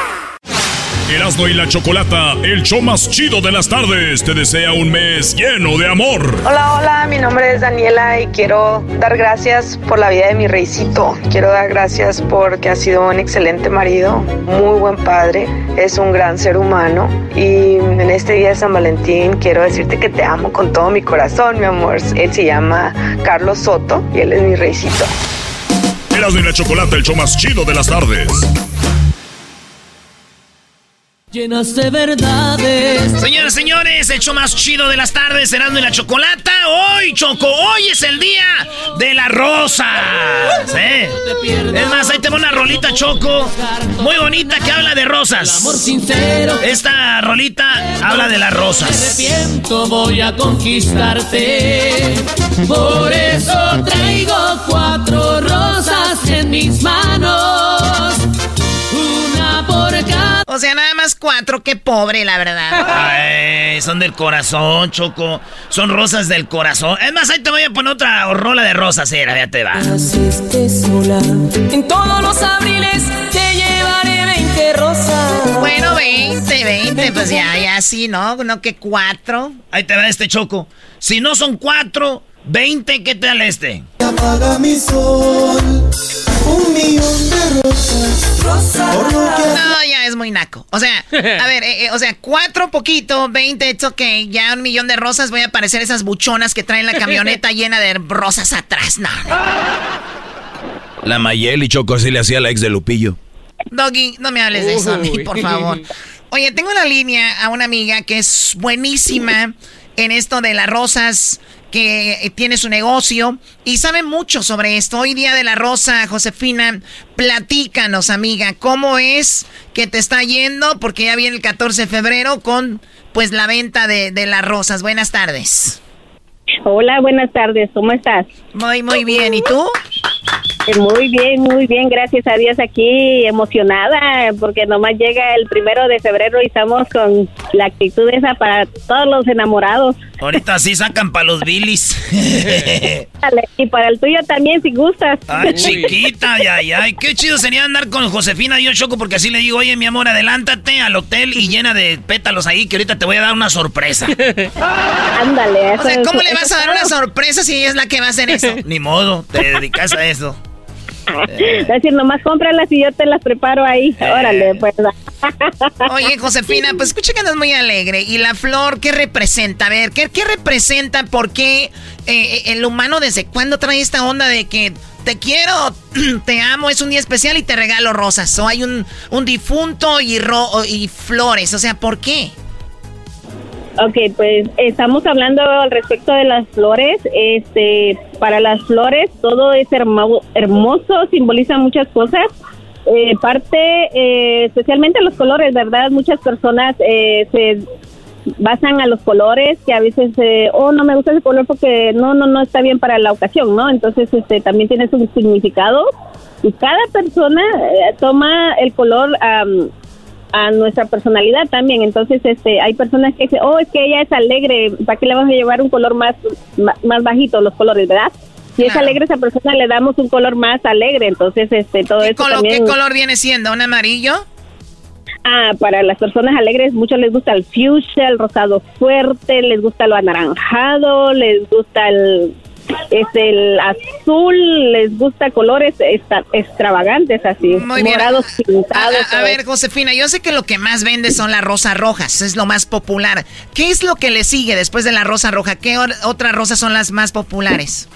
Erasmo y la Chocolata, el show más chido de las tardes, te desea un mes lleno de amor. Hola, hola, mi nombre es Daniela y quiero dar gracias por la vida de mi reycito. Quiero dar gracias porque ha sido un excelente marido, muy buen padre, es un gran ser humano y en este día de San Valentín quiero decirte que te amo con todo mi corazón, mi amor. Él se llama Carlos Soto y él es mi reycito. Erasmo y la Chocolata, el show más chido de las tardes llenas de verdades. Señoras, señores, el show más chido de las tardes, Cerrando y la Chocolata. Hoy, Choco, hoy es el día de la rosa. ¿Eh? Es más, ahí tengo una rolita, Choco, muy bonita que habla de rosas. Esta rolita habla de las rosas. voy a conquistarte. Por eso traigo cuatro rosas en mis manos. O sea, nada más cuatro, qué pobre, la verdad. Ay, son del corazón, Choco. Son rosas del corazón. Es más, ahí te voy a poner otra rola de rosas, era, ya te va. sola. En todos los abriles te llevaré 20 rosas. Bueno, 20, 20, pues ya, ya sí, ¿no? No que cuatro. Ahí te va este Choco. Si no son cuatro, 20, ¿qué tal este? Apaga mi sol un millón de rosas. No, ya es muy naco. O sea, a ver, eh, eh, o sea, cuatro poquito, veinte, it's ok. Ya un millón de rosas, voy a aparecer esas buchonas que traen la camioneta <laughs> llena de rosas atrás. No. La Mayeli Choco así le hacía a la ex de Lupillo. Doggy, no me hables de eso a mí, por favor. Oye, tengo en la línea a una amiga que es buenísima en esto de las rosas que tiene su negocio y sabe mucho sobre esto. Hoy día de la rosa, Josefina, platícanos, amiga, cómo es que te está yendo, porque ya viene el 14 de febrero con pues la venta de, de las rosas. Buenas tardes. Hola, buenas tardes, ¿cómo estás? Muy, muy bien, ¿y tú? Eh, muy bien, muy bien, gracias a Dios aquí emocionada porque nomás llega el primero de febrero y estamos con la actitud esa para todos los enamorados. Ahorita sí sacan para los bilis. <laughs> y para el tuyo también si gustas. <laughs> Ay, chiquita, ay, ay, qué chido sería andar con Josefina y yo choco porque así le digo, oye mi amor, adelántate al hotel y llena de pétalos ahí que ahorita te voy a dar una sorpresa. <laughs> Ándale, O sea, ¿cómo le vas a dar una sorpresa si ella es la que va a hacer eso? Ni modo, te dedicas a eso. Es decir, nomás cómpralas y yo te las preparo ahí. Eh. Órale, pues. <laughs> Oye, Josefina, pues escucha que andas muy alegre. ¿Y la flor qué representa? A ver, ¿qué, qué representa? ¿Por qué eh, el humano desde cuándo trae esta onda de que te quiero, <clears throat> te amo, es un día especial y te regalo rosas? O hay un, un difunto y, ro y flores. O sea, ¿por qué? Ok, pues estamos hablando al respecto de las flores. Este, para las flores todo es hermo- hermoso, simboliza muchas cosas. Eh, parte, eh, especialmente los colores, ¿verdad? Muchas personas eh, se basan a los colores que a veces, eh, oh, no me gusta ese color porque no, no, no está bien para la ocasión, ¿no? Entonces, este, también tiene su significado y cada persona eh, toma el color am, a nuestra personalidad también. Entonces, este, hay personas que dicen, oh, es que ella es alegre, ¿para qué le vamos a llevar un color más, más bajito los colores, verdad? Si es alegre esa persona, le damos un color más alegre. Entonces, este, todo ¿Qué, eso colo- también... qué color viene siendo? ¿Un amarillo? Ah, para las personas alegres, mucho les gusta el fuchsia, el rosado fuerte, les gusta lo anaranjado, les gusta el es el azul, les gusta colores esta- extravagantes así, Muy bien. morados A, pintados. a- a ver, Josefina, yo sé que lo que más vende son las rosas rojas, es lo más popular. ¿Qué es lo que le sigue después de la rosa roja? ¿Qué otras rosas son las más populares?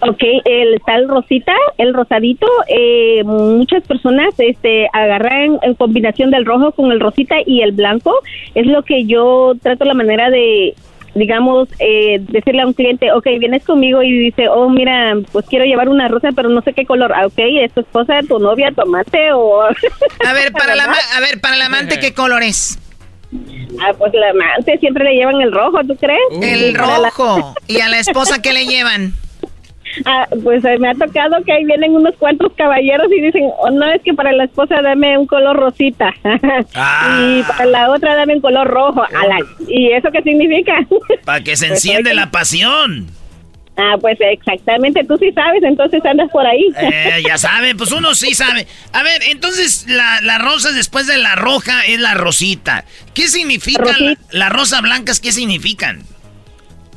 Ok, el tal rosita, el rosadito, eh, muchas personas este, agarran en combinación del rojo con el rosita y el blanco. Es lo que yo trato la manera de, digamos, eh, decirle a un cliente, ok, vienes conmigo y dice, oh, mira, pues quiero llevar una rosa, pero no sé qué color. Ah, ok, ¿es tu esposa, tu novia, tu amante o...? A ver, <laughs> para la, a ver, para el amante, ¿qué color es? Ah, pues la amante siempre le llevan el rojo, ¿tú crees? El la- rojo. ¿Y a la esposa qué le llevan? Ah, pues eh, me ha tocado que ahí vienen unos cuantos caballeros y dicen, oh, no, es que para la esposa dame un color rosita <laughs> y para la otra dame un color rojo. Ala, ¿Y eso qué significa? <laughs> Para que se Pues, enciende la pasión. ah, pues exactamente, tú sí sabes, entonces andas por ahí. Eh, ya sabe, pues uno sí sabe. A ver, entonces la, la rosa después de la roja es la rosita. ¿Qué significan la- las rosas blancas? ¿Qué significan?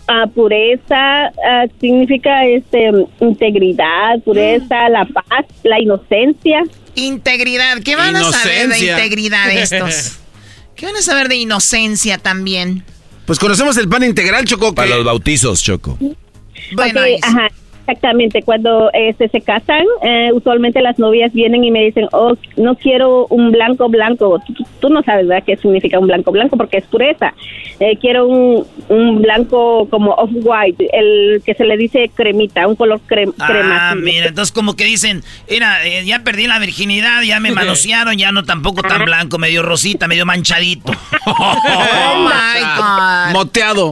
Ah, pureza ah, significa este integridad, pureza, la paz, la inocencia. Integridad. ¿Qué van a saber de integridad <laughs> estos? ¿Qué van a saber de inocencia también? Pues conocemos el pan integral, Choco. Para los bautizos, Choco. Bueno, Ok, ajá, exactamente. Cuando este, se casan, eh, usualmente las novias vienen y me dicen, oh, no quiero un blanco blanco. Tú, tú- tú no sabes, ¿verdad?, qué significa un blanco blanco porque es pureza. Eh, quiero un, un blanco como off-white, el que se le dice cremita, un color crem- crema. Ah, mira, entonces como que dicen, mira, eh, ya perdí la virginidad, ya me manosearon, ya no tampoco tan blanco, medio rosita, medio manchadito. <laughs> Oh, my God. Moteado.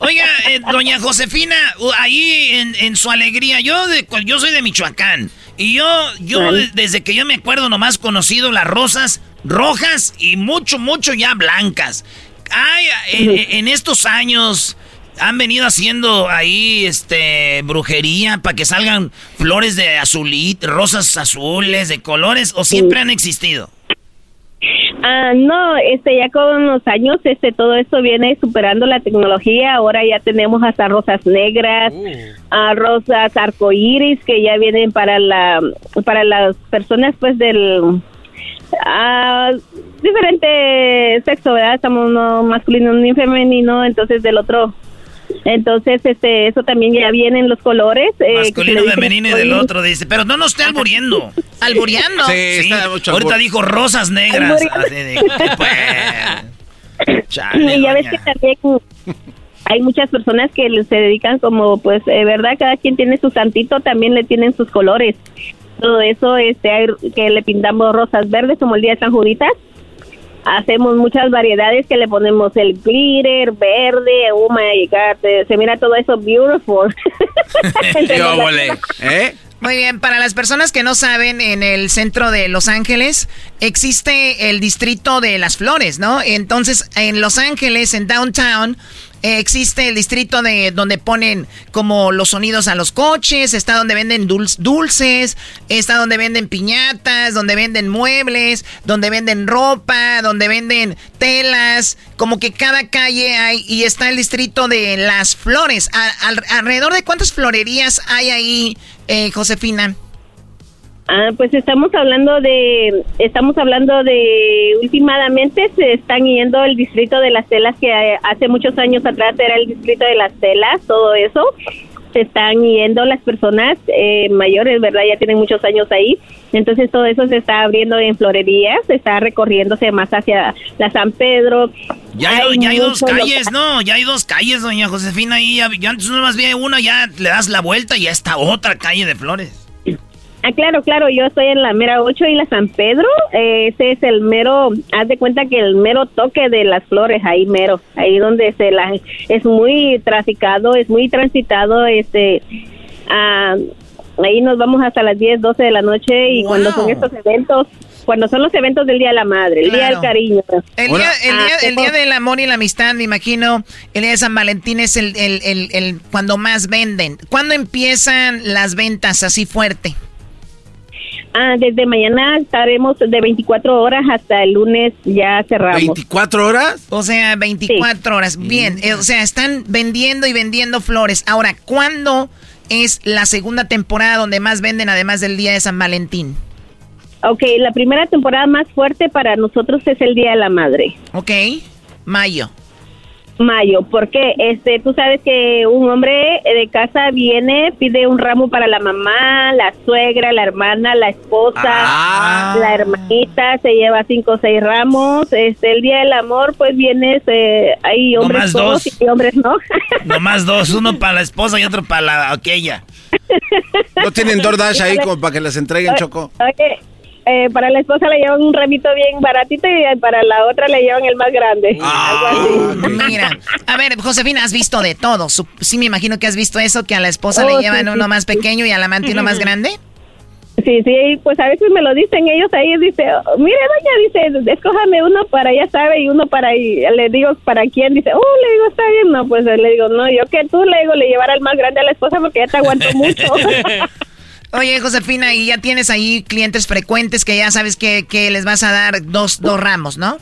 Oiga, eh, doña Josefina, u- ahí en, en su alegría, yo de, yo soy de Michoacán y yo yo de- desde que yo me acuerdo nomás conocido las rosas rojas y mucho mucho ya blancas. Ay, en, en estos años han venido haciendo ahí este brujería para que salgan flores de azulito, rosas azules de colores o siempre han existido. Ah, no, este ya con los años este todo esto viene superando la tecnología. Ahora ya tenemos hasta rosas negras, ah, rosas arcoíris que ya vienen para la para las personas pues del ah, diferente sexo, ¿verdad? Estamos uno masculino, uno femenino, entonces del otro entonces, este, eso también ya vienen los colores. eh, Masculino, femenino y del otro, dice. Pero no nos esté alburiendo. <laughs> ¿Albureando? Sí, Sí, está ahorita albur. dijo rosas negras. Así de, ¿qué pues? <laughs> Chale, y ya ves que también hay muchas personas que se dedican como, pues, eh, ¿verdad? Cada quien tiene su santito, también le tienen sus colores. Todo eso, este, hay que le pintamos rosas verdes como el día de San Juditas. Hacemos muchas variedades que le ponemos el glitter verde, oh my God, se mira todo eso beautiful. <laughs> ¿Eh? Muy bien, para las personas que no saben, en el centro de Los Ángeles existe el distrito de las flores, ¿no? Entonces, en Los Ángeles, en downtown, eh, existe el distrito de donde ponen como los sonidos a los coches, está donde venden dul- dulces, está donde venden piñatas, donde venden muebles, donde venden ropa, donde venden telas, como que cada calle hay y está el distrito de las flores. Alrededor de cuántas florerías hay ahí, eh, Josefina? Ah, pues estamos hablando de, estamos hablando de, últimamente se están yendo el distrito de las telas que eh, hace muchos años atrás era el distrito de las telas, todo eso. Se están yendo las personas eh, mayores, ¿verdad? Ya tienen muchos años ahí. Entonces todo eso se está abriendo en florerías, se está recorriéndose más hacia la San Pedro. Ya hay, ya hay dos calles, ¿no? Ya hay dos calles, doña Josefina. Ahí ya, ya antes más bien una, ya le das la vuelta y ya está otra calle de flores. Ah, claro, claro, yo estoy en la mera 8 y la San Pedro. Eh, ese es el mero, haz de cuenta que el mero toque de las flores, ahí mero, ahí donde se la, es muy traficado, es muy transitado, este, ah, ahí nos vamos hasta las 10, 12 de la noche y cuando son estos eventos, cuando son los eventos del Día de la Madre, el Día del Cariño. El día, el, día, el día del amor y la amistad, me imagino, el día de San Valentín es el, el cuando más venden. ¿Cuándo empiezan las ventas así fuerte? Ah, desde mañana estaremos de 24 horas hasta el lunes ya cerramos. ¿24 horas? O sea, 24 horas. Bien, eh, o sea, están vendiendo y vendiendo flores. Ahora, ¿cuándo es la segunda temporada donde más venden además del Día de San Valentín? Ok, la primera temporada más fuerte para nosotros es el Día de la Madre. Ok, mayo. Mayo, porque este, tú sabes que un hombre de casa viene, pide un ramo para la mamá, la suegra, la hermana, la esposa, Ah. la hermanita, se lleva cinco o seis ramos. Este, el día del amor, pues vienes, eh, hay hombres dos. y hombres no. Nomás dos, uno para la esposa y otro para la aquella. ¿No tienen <laughs> DoorDash ahí como para que les entreguen, Choco? Oye, eh, para la esposa le llevan un ramito bien baratito y para la otra le llevan el más grande. Algo así. Mira, a ver, Josefina, has visto de todo. Su- Sí, me imagino que has visto eso, que a la esposa Oh, le sí, llevan sí, uno más pequeño y al amante uno más grande. Sí, sí, pues a veces me lo dicen ellos ahí, dice, "Oh, mire doña, dice, escójame uno para ya sabe y uno para ahí, le digo, ¿para quién? Dice, oh, le digo, está bien, no, pues le digo, no, yo que tú, le digo, le llevará el más grande a la esposa porque ya te aguanto mucho. <laughs> Oye, Josefina, y ya tienes ahí clientes frecuentes que ya sabes que, que les vas a dar dos, dos ramos, ¿no?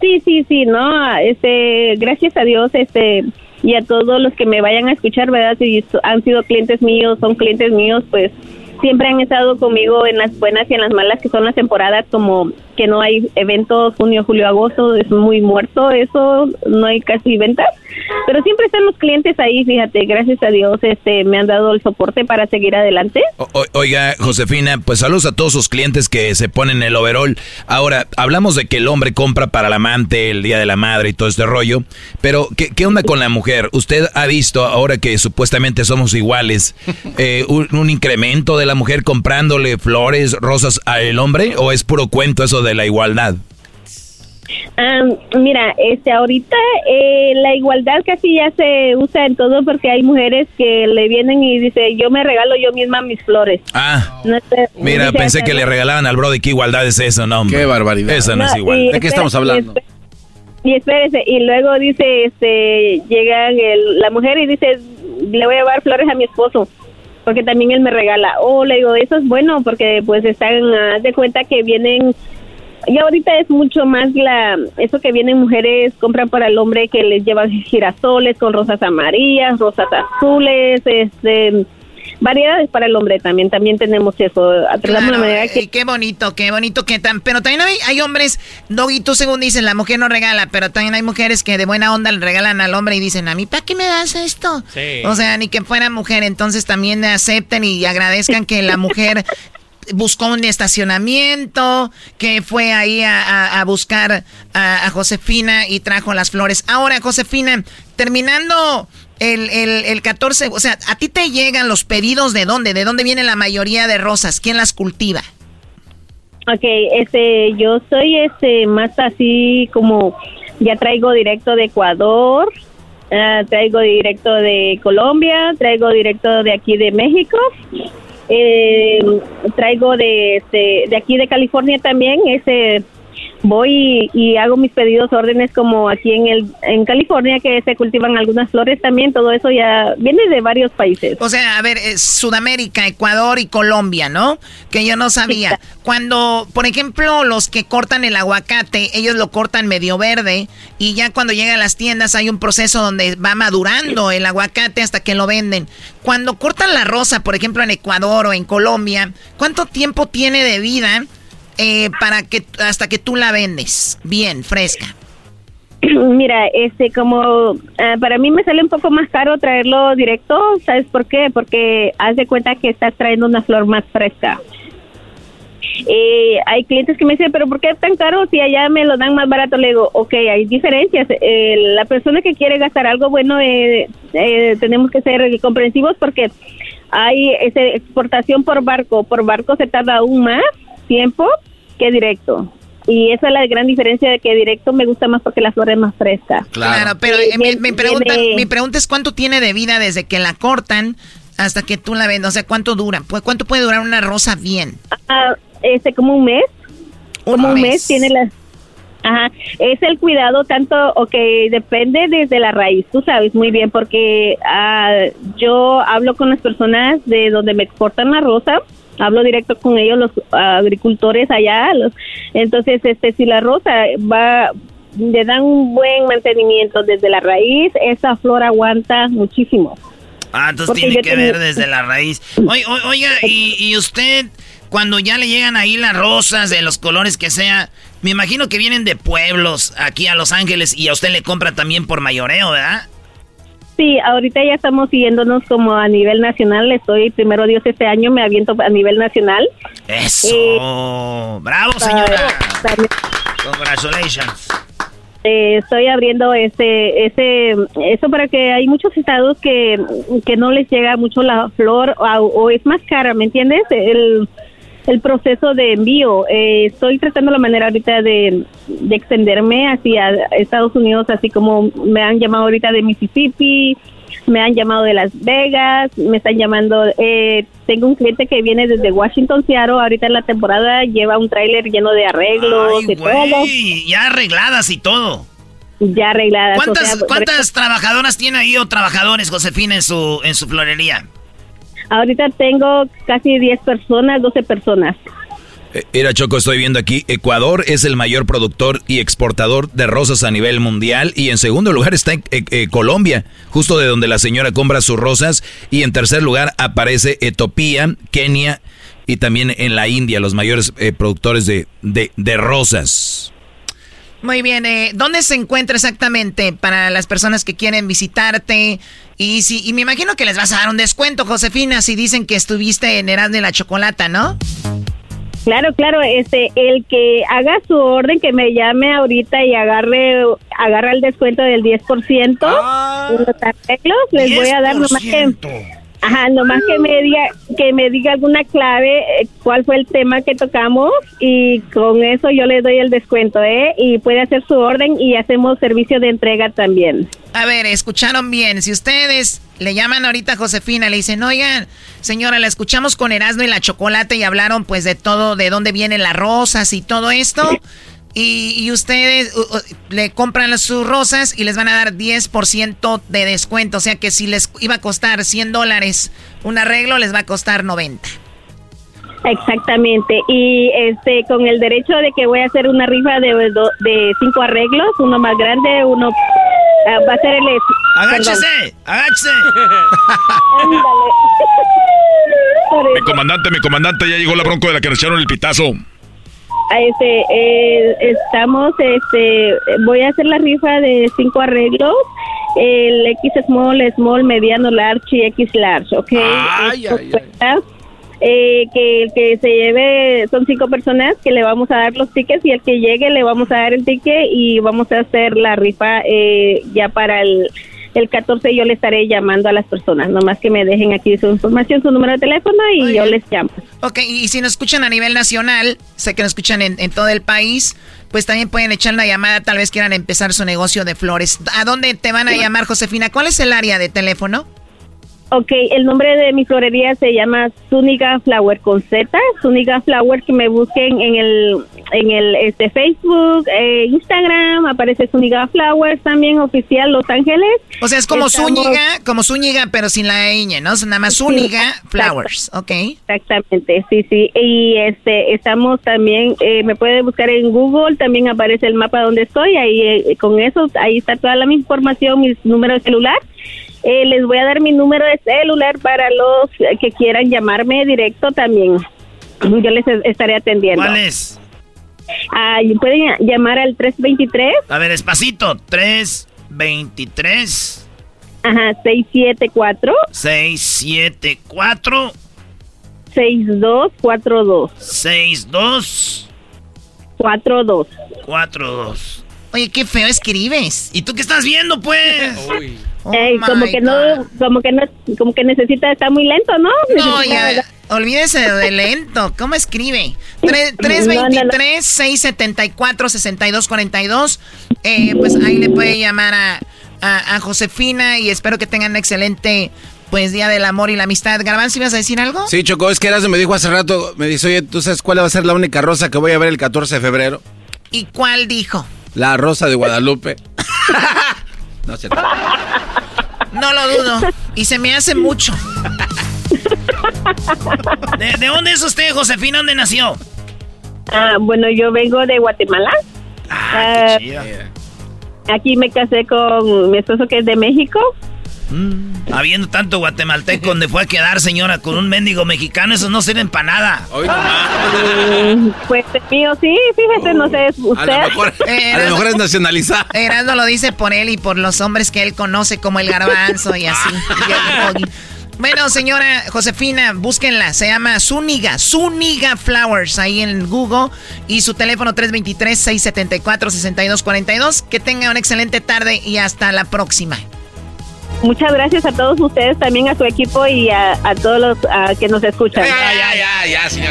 Sí, sí, sí, no, este, gracias a Dios, este, y a todos los que me vayan a escuchar, ¿verdad? Si han sido clientes míos, son clientes míos, pues siempre han estado conmigo en las buenas y en las malas, que son las temporadas como que no hay eventos junio, julio, agosto, es muy muerto eso, no hay casi ventas, pero siempre están los clientes ahí, fíjate, gracias a Dios, este, me han dado el soporte para seguir adelante. O- oiga, Josefina, pues saludos a todos sus clientes que se ponen el overall. Ahora, hablamos de que el hombre compra para el amante el Día de la Madre y todo este rollo, pero ¿qué, qué onda con la mujer? ¿Usted ha visto, ahora que supuestamente somos iguales, <laughs> eh, un, un incremento de la mujer comprándole flores, rosas al hombre o es puro cuento eso de la igualdad? Ah, mira, este, ahorita eh, la igualdad casi ya se usa en todo porque hay mujeres que le vienen y dice yo me regalo yo misma mis flores. Ah, No sé, mira, dice, pensé que le regalaban al Brody, ¿qué igualdad es eso? No, hombre. Qué barbaridad. Eso no, No, es igual. y espérese, Y espérese, y luego dice, este, llega el- la mujer y dice, le voy a llevar flores a mi esposo, porque también él me regala. Oh, le digo, eso es bueno, porque pues están, de cuenta que vienen, y ahorita es mucho más la, eso que vienen mujeres, compran para el hombre que les llevan girasoles con rosas amarillas, rosas azules, este, variedades para el hombre también, también tenemos eso. Tratamos la manera que Y qué bonito, qué bonito que tan. Pero también hay, hay hombres, Doggy, tú según dices, la mujer no regala, pero también hay mujeres que de buena onda le regalan al hombre y dicen, a mí, ¿para qué me das esto? Sí. O sea, ni que fuera mujer, entonces también acepten y agradezcan que la mujer <laughs> buscó un estacionamiento, que fue ahí a, buscar a, a Josefina y trajo las flores. Ahora, Josefina, terminando el, el, el 14, o sea, ¿a ti te llegan los pedidos de dónde? ¿De dónde viene la mayoría de rosas? ¿Quién las cultiva? Ok, este, yo soy este más así como ya traigo directo de Ecuador, ah, traigo directo de Colombia, traigo directo de aquí de México, eh, traigo de este, de aquí de California también, ese voy y, hago mis pedidos, órdenes como aquí en el en California que se cultivan algunas flores también, todo eso ya viene de varios países. O sea, a ver, Sudamérica, Ecuador y Colombia, ¿no? Que yo no sabía. Cuando, por ejemplo, los que cortan el aguacate, ellos lo cortan medio verde y ya cuando llega a las tiendas hay un proceso donde va madurando el aguacate hasta que lo venden. Cuando cortan la rosa, por ejemplo, en Ecuador o en Colombia, ¿cuánto tiempo tiene de vida? Eh, para que hasta que tú la vendes bien fresca? <clears throat> Mira, este como ah, para mí me sale un poco más caro traerlo directo, ¿sabes por qué? Porque haz de cuenta que estás trayendo una flor más fresca. Eh, hay clientes que me dicen, pero ¿por qué es tan caro si allá me lo dan más barato? Le digo, ok, hay diferencias. Eh, la persona que quiere gastar algo bueno, eh, tenemos que ser comprensivos porque hay esa exportación por barco. Por barco se tarda aún más tiempo que directo. Y esa es la gran diferencia de que directo me gusta más porque la flor es más fresca. Claro, pero eh, mi, pregunta, mi pregunta es cuánto tiene de vida desde que la cortan hasta que tú la vendes. O sea, ¿cuánto dura? ¿Cuánto puede durar una rosa bien? Ah, este, como un mes. como un mes tiene la... Ajá, es el cuidado tanto, ok, depende desde la raíz, tú sabes muy bien, porque ah, yo hablo con las personas de donde me exportan la rosa hablo directo con ellos los agricultores allá los, entonces este si la rosa va le dan un buen mantenimiento desde la raíz esa flor aguanta muchísimo. Ah entonces tiene que ver desde la raíz. Oiga, y, y usted cuando ya le llegan ahí las rosas de los colores que sea me imagino que vienen de pueblos aquí a Los Ángeles y a usted le compra también por mayoreo verdad Sí, ahorita ya estamos siguiéndonos como a nivel nacional. Estoy, primero Dios, este año me aviento a nivel nacional. ¡Eso! Eh, ¡Bravo, señora! ¡Congratulations! Eh, estoy abriendo ese, ese, eso para que hay muchos estados que, que no les llega mucho la flor o, o es más cara, ¿me entiendes? El, el proceso de envío. Eh, estoy tratando la manera ahorita de, extenderme hacia Estados Unidos, así como me han llamado ahorita de Mississippi, me han llamado de Las Vegas, me están llamando, eh, tengo un cliente que viene desde Washington, Seattle, ahorita en la temporada lleva un tráiler lleno de arreglos, y todo. Ya arregladas y todo. Ya arregladas. ¿Cuántas, ¿cuántas trabajadoras tiene ahí o trabajadores, Josefina, en su, en su florería? Ahorita tengo casi 10 personas, 12 personas. Mira, Choco, estoy viendo aquí, Ecuador es el mayor productor y exportador de rosas a nivel mundial y en segundo lugar está eh, eh, Colombia, justo de donde la señora compra sus rosas y en tercer lugar aparece Etiopía, Kenia y también en la India, los mayores eh, productores de, de, de, rosas. Muy bien, ¿dónde se encuentra exactamente para las personas que quieren visitarte? Y, si, y me imagino que les vas a dar un descuento, Josefina, si dicen que estuviste en Erasmo de la Chocolata, ¿no? Claro, claro, este, el que haga su orden, que me llame ahorita y agarre, agarra el descuento del 10%, ah, los arreglos, les voy a dar nomás que Ajá, nomás que me diga, que me diga alguna clave, eh, cuál fue el tema que tocamos y con eso yo le doy el descuento, ¿eh? Y puede hacer su orden y hacemos servicio de entrega también. A ver, escucharon bien. Si ustedes le llaman ahorita a Josefina, le dicen, oigan, señora, la escuchamos con Erasmo y la chocolate y hablaron pues de todo, de dónde vienen las rosas y todo esto. Y, ustedes le compran sus rosas y les van a dar 10% de descuento. O sea que si les iba a costar 100 dólares un arreglo, les va a costar 90. Exactamente. Y este con el derecho de que voy a hacer una rifa de, de cinco arreglos, uno más grande, uno ah, va a ser el... ¡Agáchese! ¡Agáchese! <laughs> mi comandante, mi comandante, ya llegó la bronco de la que le echaron el pitazo este eh, estamos este voy a hacer la rifa de cinco arreglos el X small small mediano large y X large ok eh, que el que se lleve son cinco personas que le vamos a dar los tickets y el que llegue le vamos a dar el ticket y vamos a hacer la rifa eh, ya para el el 14 yo le estaré llamando a las personas, nomás que me dejen aquí su información, su número de teléfono y yo les llamo. Ok, y si nos escuchan a nivel nacional, sé que nos escuchan en, en todo el país, pues también pueden echar una llamada, tal vez quieran empezar su negocio de flores. ¿A dónde te van a llamar, Josefina? ¿Cuál es el área de teléfono? Ok, el nombre de mi florería se llama Zúñiga Flower con Z. Zúñiga Flower, que me busquen en el en el este Facebook, eh, Instagram, aparece Zúñiga Flowers también, oficial Los Ángeles. O sea, es como Estamos- Zúñiga, como Zúñiga, pero sin la ñ, ¿no? Nada más Zúñiga. Flowers, ¿ok? Exactamente, sí, sí. Y este, estamos también, eh, me puede buscar en Google, también aparece el mapa donde estoy, ahí eh, con eso, ahí está toda la mi información, mi número de celular. Eh, les voy a dar mi número de celular para los que quieran llamarme directo también. <clears throat> Yo les estaré atendiendo. ¿Cuál es? Ah, pueden llamar al 323, A ver, despacito. 3, 23, ajá, 674 674 6242 62 42. 42. Oye, qué feo escribes. ¿Y tú qué estás viendo, pues? <laughs> Oh Ey, como que no, como que no, como que necesita, está muy lento, ¿no? No, Necesita- ya, olvídese de lento. ¿Cómo escribe? Tre- No, no, no. 323-674-6242. Eh, pues ahí le puede llamar a, a, a Josefina y espero que tengan un excelente pues día del amor y la amistad. Garbanzo, ¿ibas a decir algo? Sí, Choco, es que Erasmo me dijo hace rato, me dice, oye, ¿tú sabes cuál va a ser la única rosa que voy a ver el 14 de febrero? ¿Y cuál dijo? La rosa de Guadalupe. <laughs> no cierto. No lo dudo. Y se me hace mucho. ¿De, de dónde es usted, Josefina? ¿Dónde nació? Ah, bueno, yo vengo de Guatemala. Ah, aquí me casé con mi esposo que es de México. Habiendo tanto guatemalteco donde fue a quedar, señora, con un mendigo mexicano, esos no sirven para nada. Mm, Pues el mío sí, fíjese, no sé, es usted. A lo mejor, <laughs> a lo mejor es nacionalizada. Erasmo lo dice por él y por los hombres que él conoce como el garbanzo y así. <laughs> Y el Doggy. bueno, señora Josefina, búsquenla. Se llama Zúñiga, Zúñiga Flowers, ahí en Google. Y su teléfono 323-674-6242. Que tenga una excelente tarde y hasta la próxima. Muchas gracias a todos ustedes, también a su equipo y a, a todos los que nos escuchan.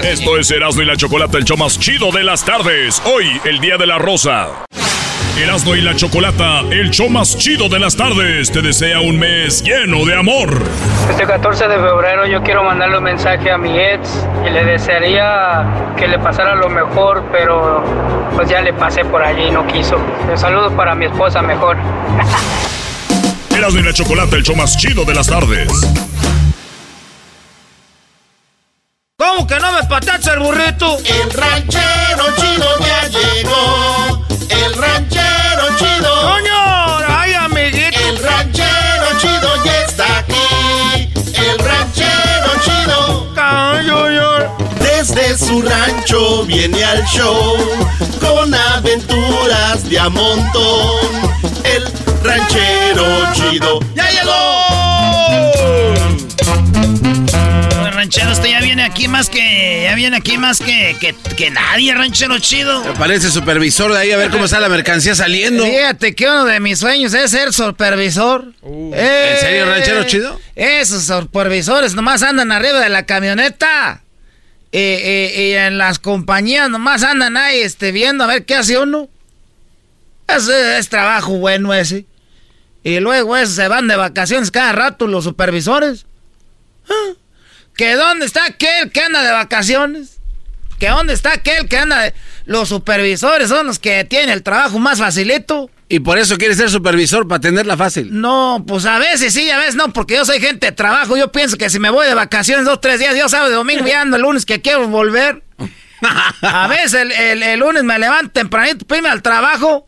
Esto es Erasmo y la Chocolata, el show más chido de las tardes. Hoy, el Día de la Rosa. Erasmo y la Chocolata, el show más chido de las tardes, te desea un mes lleno de amor. Este 14 de febrero yo quiero mandarle un mensaje a mi ex y le desearía que le pasara lo mejor, pero pues ya le pasé por allí y no quiso. Un saludo para mi esposa mejor. <laughs> Erasmo y la Chocolata, el show más chido de las tardes. ¿Cómo que no me patacha el burrito? El ranchero chido ya llegó. El ranchero chido. ¡Coño! ¡Ay, amiguito! El ranchero chido ya está aquí. El ranchero chido. Desde su rancho viene al show con aventuras de a montón. El ranchero chido ya llegó. El ranchero, este ya viene aquí más que. Ya viene aquí más que, que, que nadie, ranchero chido. Me parece supervisor de ahí a ver cómo está la mercancía saliendo. Fíjate que uno de mis sueños es ser supervisor. Eh, ¿En serio, ranchero chido? Esos supervisores nomás andan arriba de la camioneta. Eh, eh, y en las compañías nomás andan ahí este, viendo a ver qué hace uno. Ese es trabajo bueno ese. Y luego esos se van de vacaciones cada rato los supervisores. Ah, ¿Que dónde está aquel que anda de vacaciones? ¿Que dónde está aquel que anda de... Los supervisores son los que tienen el trabajo más facilito. Y por eso quiere ser supervisor para tenerla fácil. No, pues a veces sí, a veces no, porque yo soy gente de trabajo. Yo pienso que si me voy de vacaciones dos, tres días, yo sábado y domingo ya ando el lunes que quiero volver. <laughs> A veces el, el- el lunes me levanto tempranito, prime al trabajo,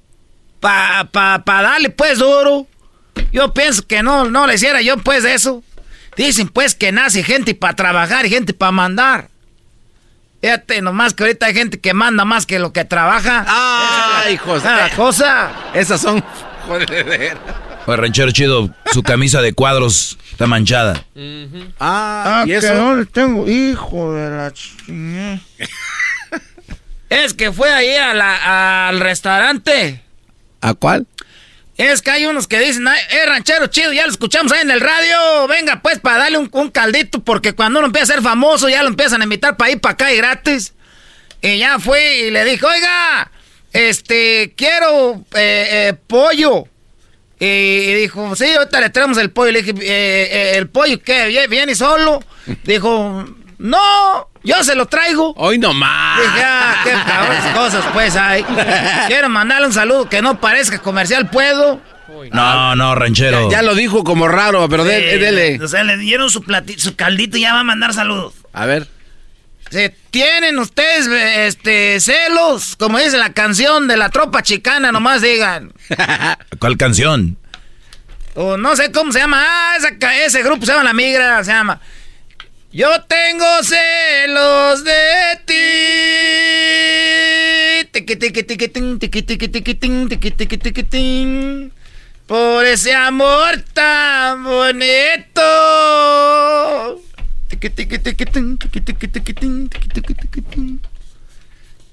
pa, pa, pa darle pues duro. Yo pienso que no, no le hiciera yo pues eso. Dicen pues que nace gente para trabajar y gente para mandar. Fíjate, nomás que ahorita hay gente que manda más que lo que trabaja. ¡Ay, hijos! Esa es la cosa. Esas son... <laughs> Joder. Oye, ranchero chido, su camisa de cuadros está manchada. Ah, ¿y que eso? dónde tengo, hijo de la chingada. es que fue ahí a la- al restaurante. ¿A cuál? Es que hay unos que dicen, "Ay, eh, ranchero chido, ya lo escuchamos ahí en el radio. Venga, pues, para darle un, caldito, porque cuando uno empieza a ser famoso, ya lo empiezan a invitar para ir para acá y gratis. Y ya fue y le dije, oiga, este, quiero eh, eh, pollo. Y, dijo, sí, ahorita le traemos el pollo. Le dije, "Eh, ¿el pollo qué? ¿Vie- ¿Viene solo? Dijo, No, yo se lo traigo. Hoy nomás. Dije, ah, qué cabrones <laughs> cosas pues hay. Quiero mandarle un saludo que no parezca comercial, ¿puedo? No, no, ranchero. Ya, lo dijo como raro, pero de- Sí, dele. O sea, le dieron su, plati- su caldito y ya va a mandar saludos. A ver. ¿Tienen ustedes este, celos? Como dice la canción de la tropa chicana, nomás digan. <laughs> ¿Cuál canción? O no sé cómo se llama. Ah, esa ese grupo se llama La Migra, se llama. Yo tengo celos de ti. Por ese amor tan bonito.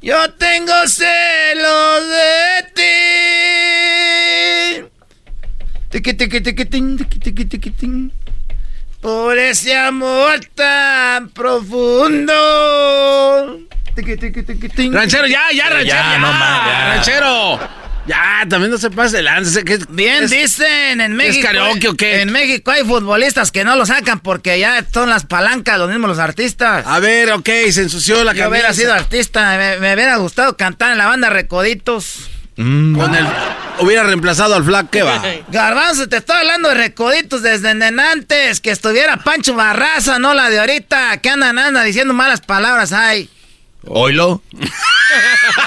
Yo tengo celos de ti. Por ese amor tan profundo. Ranchero, ya, ya, ranchero. Ya, Ya, no más, ya. Ranchero. Ya, también no se pase que es- Bien es- dicen en México. karaoke o qué? En México hay futbolistas que no lo sacan porque ya son las palancas, los mismos los artistas. A ver, ok, se ensució la Yo camisa. hubiera sido artista, me, me hubiera gustado cantar en la banda Recoditos. Con el... Hubiera reemplazado al Flack, ¿qué va? <laughs> Garbanzo, te estoy hablando de Recoditos desde en antes, que estuviera Pancho Barraza, no la de ahorita, que andan, anda diciendo malas palabras, ay. ¿Oilo?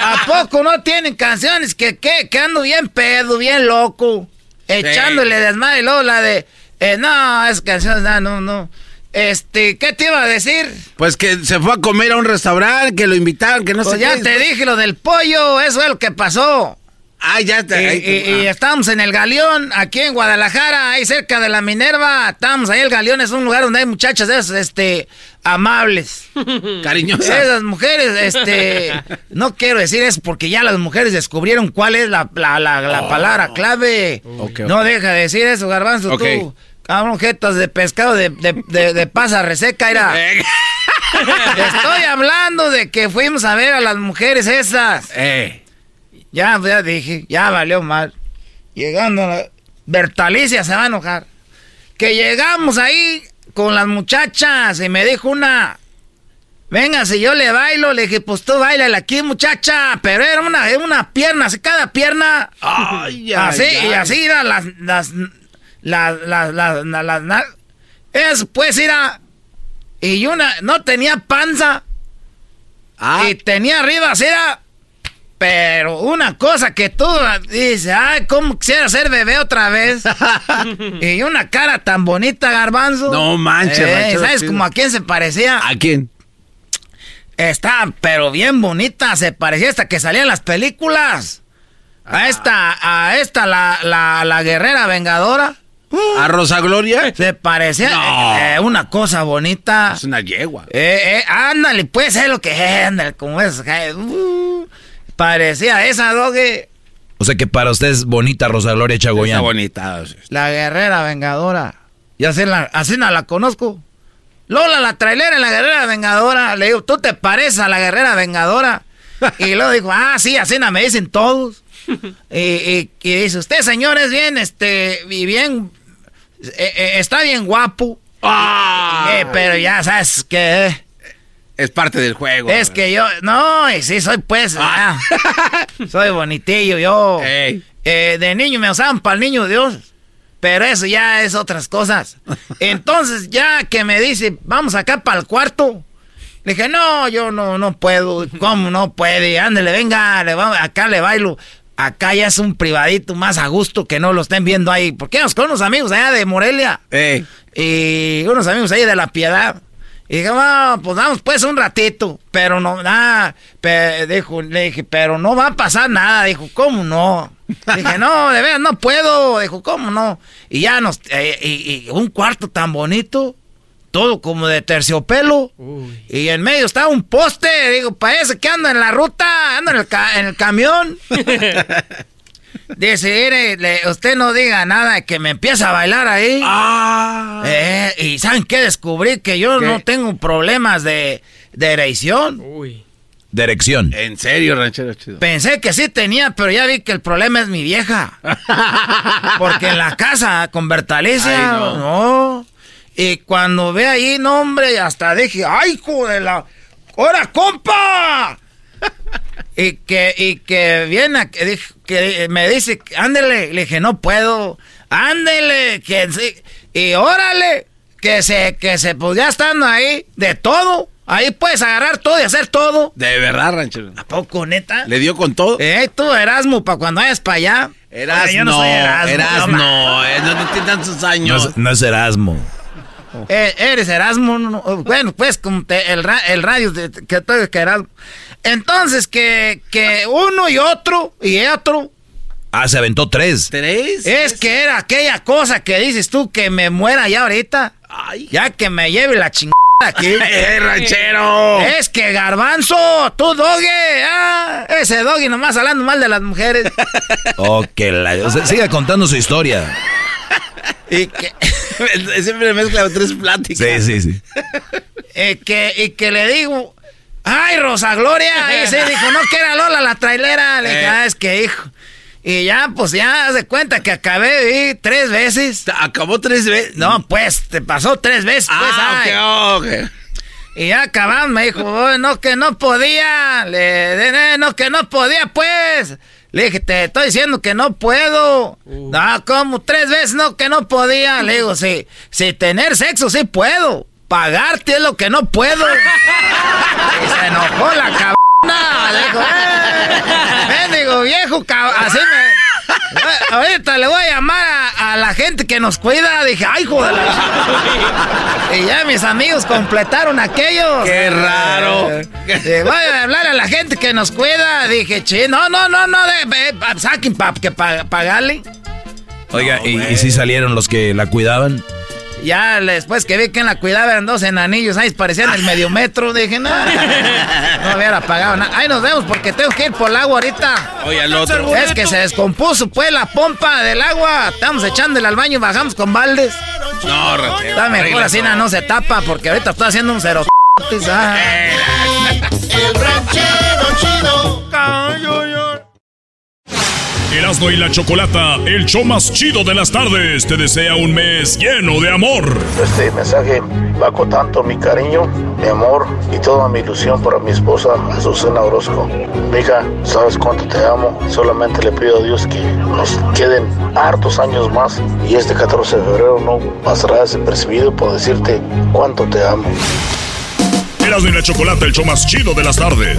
¿A poco no tienen canciones que, que, que ando bien pedo, bien loco? Echándole desmadre y luego la de... eh, no, es canción, no, no, no. Este, ¿qué te iba a decir? Pues que se fue a comer a un restaurante, que lo invitaron, que no Pues sé ya qué. te dije lo del pollo, eso es lo que pasó. Ah, ya te- y- y ah. estábamos en el Galeón, aquí en Guadalajara, ahí cerca de la Minerva. Estábamos ahí, el Galeón es un lugar donde hay muchachas esas, este, amables. <laughs> Cariñosas. Esas mujeres, este, <laughs> no quiero decir eso porque ya las mujeres descubrieron cuál es la, la, la- la palabra clave. No deja de decir eso, garbanzo, Ok. tú. Cabrón, jetas de pescado de, de, de- de pasa reseca, era. <laughs> Eh, Estoy hablando de que fuimos a ver a las mujeres esas. eh. Ya, ya dije, ya valió mal. Llegando a la... Bertalicia se va a enojar. Que llegamos ahí con las muchachas y me dijo una... Venga, si yo le bailo, le dije, pues tú bailale aquí, muchacha. Pero era una, era una pierna, así cada pierna. Ay, <laughs> ay, así, y así eran las... las las, las, las, las, es, pues, era... Y una, no tenía panza. Ah, Y tenía arriba, así era... Pero una cosa que tú dices, ay, ¿cómo quisiera ser bebé otra vez? <laughs> y una cara tan bonita, garbanzo. No manches, Eh, ¿Sabes como a quién se parecía? ¿A quién? Está, pero bien bonita, se parecía hasta que salían las películas. A esta, a esta, la, la, la guerrera vengadora. ¿A Rosa Gloria? Se parecía No. eh, eh, una cosa bonita. Es una yegua. Eh, eh, ándale, pues es lo que es, ándale, como es. uh, parecía esa doge, O sea que para usted es bonita Rosa Gloria Está Chagoyán. bonita. la guerrera vengadora. Y así, la, así no la conozco. Lola, la trailera en la guerrera vengadora. Le digo, ¿tú te pareces a la guerrera vengadora? <laughs> Y luego dijo, ah, sí, así no me dicen todos. <laughs> y, y- y dice, usted, señor, es bien, este, y bien, eh, eh, está bien guapo. Ah. Eh, pero ya sabes que... Es parte del juego. Es que yo, no, sí, soy pues, ah, <laughs> soy bonitillo, yo. Eh, de niño me usaban para el niño Dios, pero eso ya es otras cosas. <laughs> Entonces, ya que me dice, vamos acá para el cuarto, le dije, no, yo no, no puedo, ¿cómo no puede? Ándale, venga, le vamos, acá le bailo. Acá ya es un privadito más a gusto que no lo estén viendo ahí. Porque nos con unos amigos allá de Morelia y unos amigos ahí de la piedad. Y dije, no, pues vamos pues un ratito. Pero no, nada. Pe- dijo, le dije, pero no va a pasar nada. Dijo, ¿cómo no? <laughs> Dije, no, de veras no puedo. Dijo, ¿cómo no? Y ya nos, eh, y, y un cuarto tan bonito. Todo como de terciopelo. Y en medio estaba un poste. Digo, parece que anda en la ruta, anda en el, ca- en el camión. <laughs> Dice, usted no diga nada que me empieza a bailar ahí. Ah. Eh, y ¿saben qué? Descubrí que yo ¿Qué? no tengo problemas de, de erección. De erección. En serio, ranchero chido. Pensé que sí tenía, pero ya vi que el problema es mi vieja. <laughs> Porque en la casa con Bertalicia, Ay, no. no. Y cuando ve ahí, no, hombre, hasta dije, ¡ay, hijo de la... ¡Hora, compa! Y que, y que viene, que, que me dice, ándele. Le dije, no puedo. Ándele, que sí. Y órale, que se, que se, pues ya estando ahí, de todo. Ahí puedes agarrar todo y hacer todo. De verdad, ranchero. ¿A poco, neta? ¿Le dio con todo? Eh, tú, Erasmo, para cuando vayas para allá. Erasmo, yo no soy Erasmo. Erasmo, no, eh, no, tiene tantos No años. es, no es Erasmo. Eh, eres Erasmo. no, no, bueno, pues como te- el, ra- el radio de- que estoy que Erasmo. Entonces, que, que uno y otro y otro. Ah, se aventó tres. ¿Tres? Es que era aquella cosa que dices tú que me muera ya ahorita. Ya que me lleve la chingada aquí. <laughs> ¡Eh, ranchero! Es que garbanzo, tú doggy. Ah, ese doggy nomás hablando mal de las mujeres. <laughs> Oh, que la... o sea, siga contando su historia. <laughs> y que, Siempre mezcla tres pláticas. Sí, sí, sí. eh, que, y que le digo, ay, Rosa Gloria. <laughs> Y se dijo, no, que era Lola la trailera. Le dije, Eh. ah, es que hijo. Y ya, pues ya, de cuenta que acabé ir tres veces. ¿Acabó tres veces? No, pues, te pasó tres veces. pues, Ah, ok. Y ya acabamos, me dijo, "Oh, no, que no podía. Le, de- no, que no podía, pues. Le dije, te estoy diciendo que no puedo. No, como tres veces, no, que no podía. Le digo, sí, si tener sexo sí puedo. Pagarte es lo que no puedo. y se enojó la cabrona. Le dijo, eh, mendigo viejo, cab- así me... Ahorita le voy a llamar a, a la gente que nos cuida. Dije, ay, joder. Y ya mis amigos completaron aquello. ¡Qué raro! Eh, voy a hablar a la gente que nos cuida. Dije, che, no, no, no, no, de, saquen para que pa- pagarle. Oiga, ¿y, y si salieron los que la cuidaban? Ya después que vi que la cuidaba eran dos enanillos, ahí parecían el medio metro, dije, no, no hubiera pagado nada. Ahí nos vemos porque tengo que ir por el agua ahorita. Oye, al otro. Es que se descompuso pues la pompa del agua. Estamos echándole al baño y bajamos con baldes. No, ranchero. Está mejor así, no se tapa porque ahorita estoy haciendo un cero. <laughs> El ranchero chido. Erasmo y la Chocolata, el show más chido de las tardes, te desea un mes lleno de amor. Este mensaje va con tanto mi cariño, mi amor y toda mi ilusión para mi esposa Azucena Orozco. Mija, sabes cuánto te amo. Solamente le pido a Dios que nos queden hartos años más y este 14 de febrero no pasará desapercibido por decirte cuánto te amo. Erasmo y la Chocolata, el show más chido de las tardes.